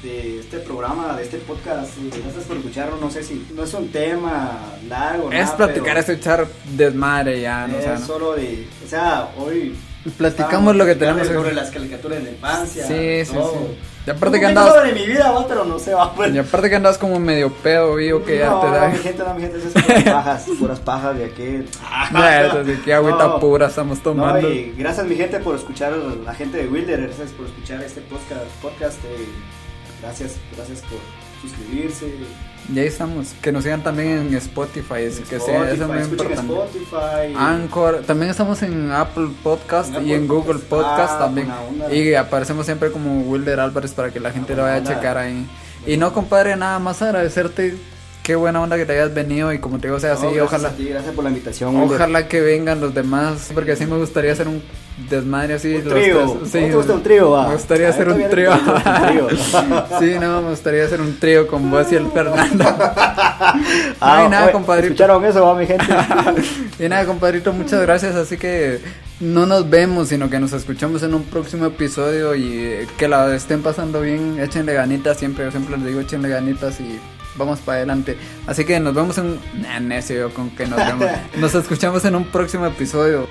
de este programa, de este podcast, eh, gracias por escucharlo. No sé si no es un tema largo. Es nada, platicar, es echar desmadre ya, ¿no? O sea, solo de. O sea, hoy. Platicamos lo que tenemos Sobre las caricaturas de infancia. Sí, sí, todo. sí. Y aparte que andabas, sobre mi vida, va, pero no se va. Pues. y aparte que andas como medio pedo, vivo que ya no, te da. mi gente, no, mi gente, son puras pajas, puras pajas de aquel. Ya, entonces, qué agüita No. pura estamos tomando. No, y gracias mi gente por escuchar, la gente de Wilder, gracias por escuchar este podcast. podcast eh, gracias, gracias por suscribirse. Y ahí estamos. Que nos sigan también en Spotify, es que Spotify, sea, eso es muy importante. Spotify. Anchor, también estamos en Apple Podcast En y en Google Podcast. Podcast Ah, también. Y aparecemos siempre como Wilder Álvarez para que la gente lo vaya a checar ahí. Y no, compadre, nada más agradecerte. Qué buena onda que te hayas venido y como te digo, o sea, No, así, gracias ojalá. a ti, gracias por la invitación. Ojalá que vengan los demás, porque así me gustaría hacer un desmadre así. Un los trío. tres. ¿Cómo te gusta un trío, va? Me gustaría hacer un trío. no sí, no, me gustaría hacer un trío con vos y el Fernando. Ah, y nada, oye, compadrito. ¿Escucharon eso, va, mi gente? y nada, compadrito, muchas gracias. Así que no nos vemos, sino que nos escuchamos en un próximo episodio y eh, que la estén pasando bien. Échenle ganitas, siempre, yo siempre les digo, échenle ganitas y vamos para adelante. Así que nos vemos en. Nah, necio, con que nos vemos. Nos escuchamos en un próximo episodio.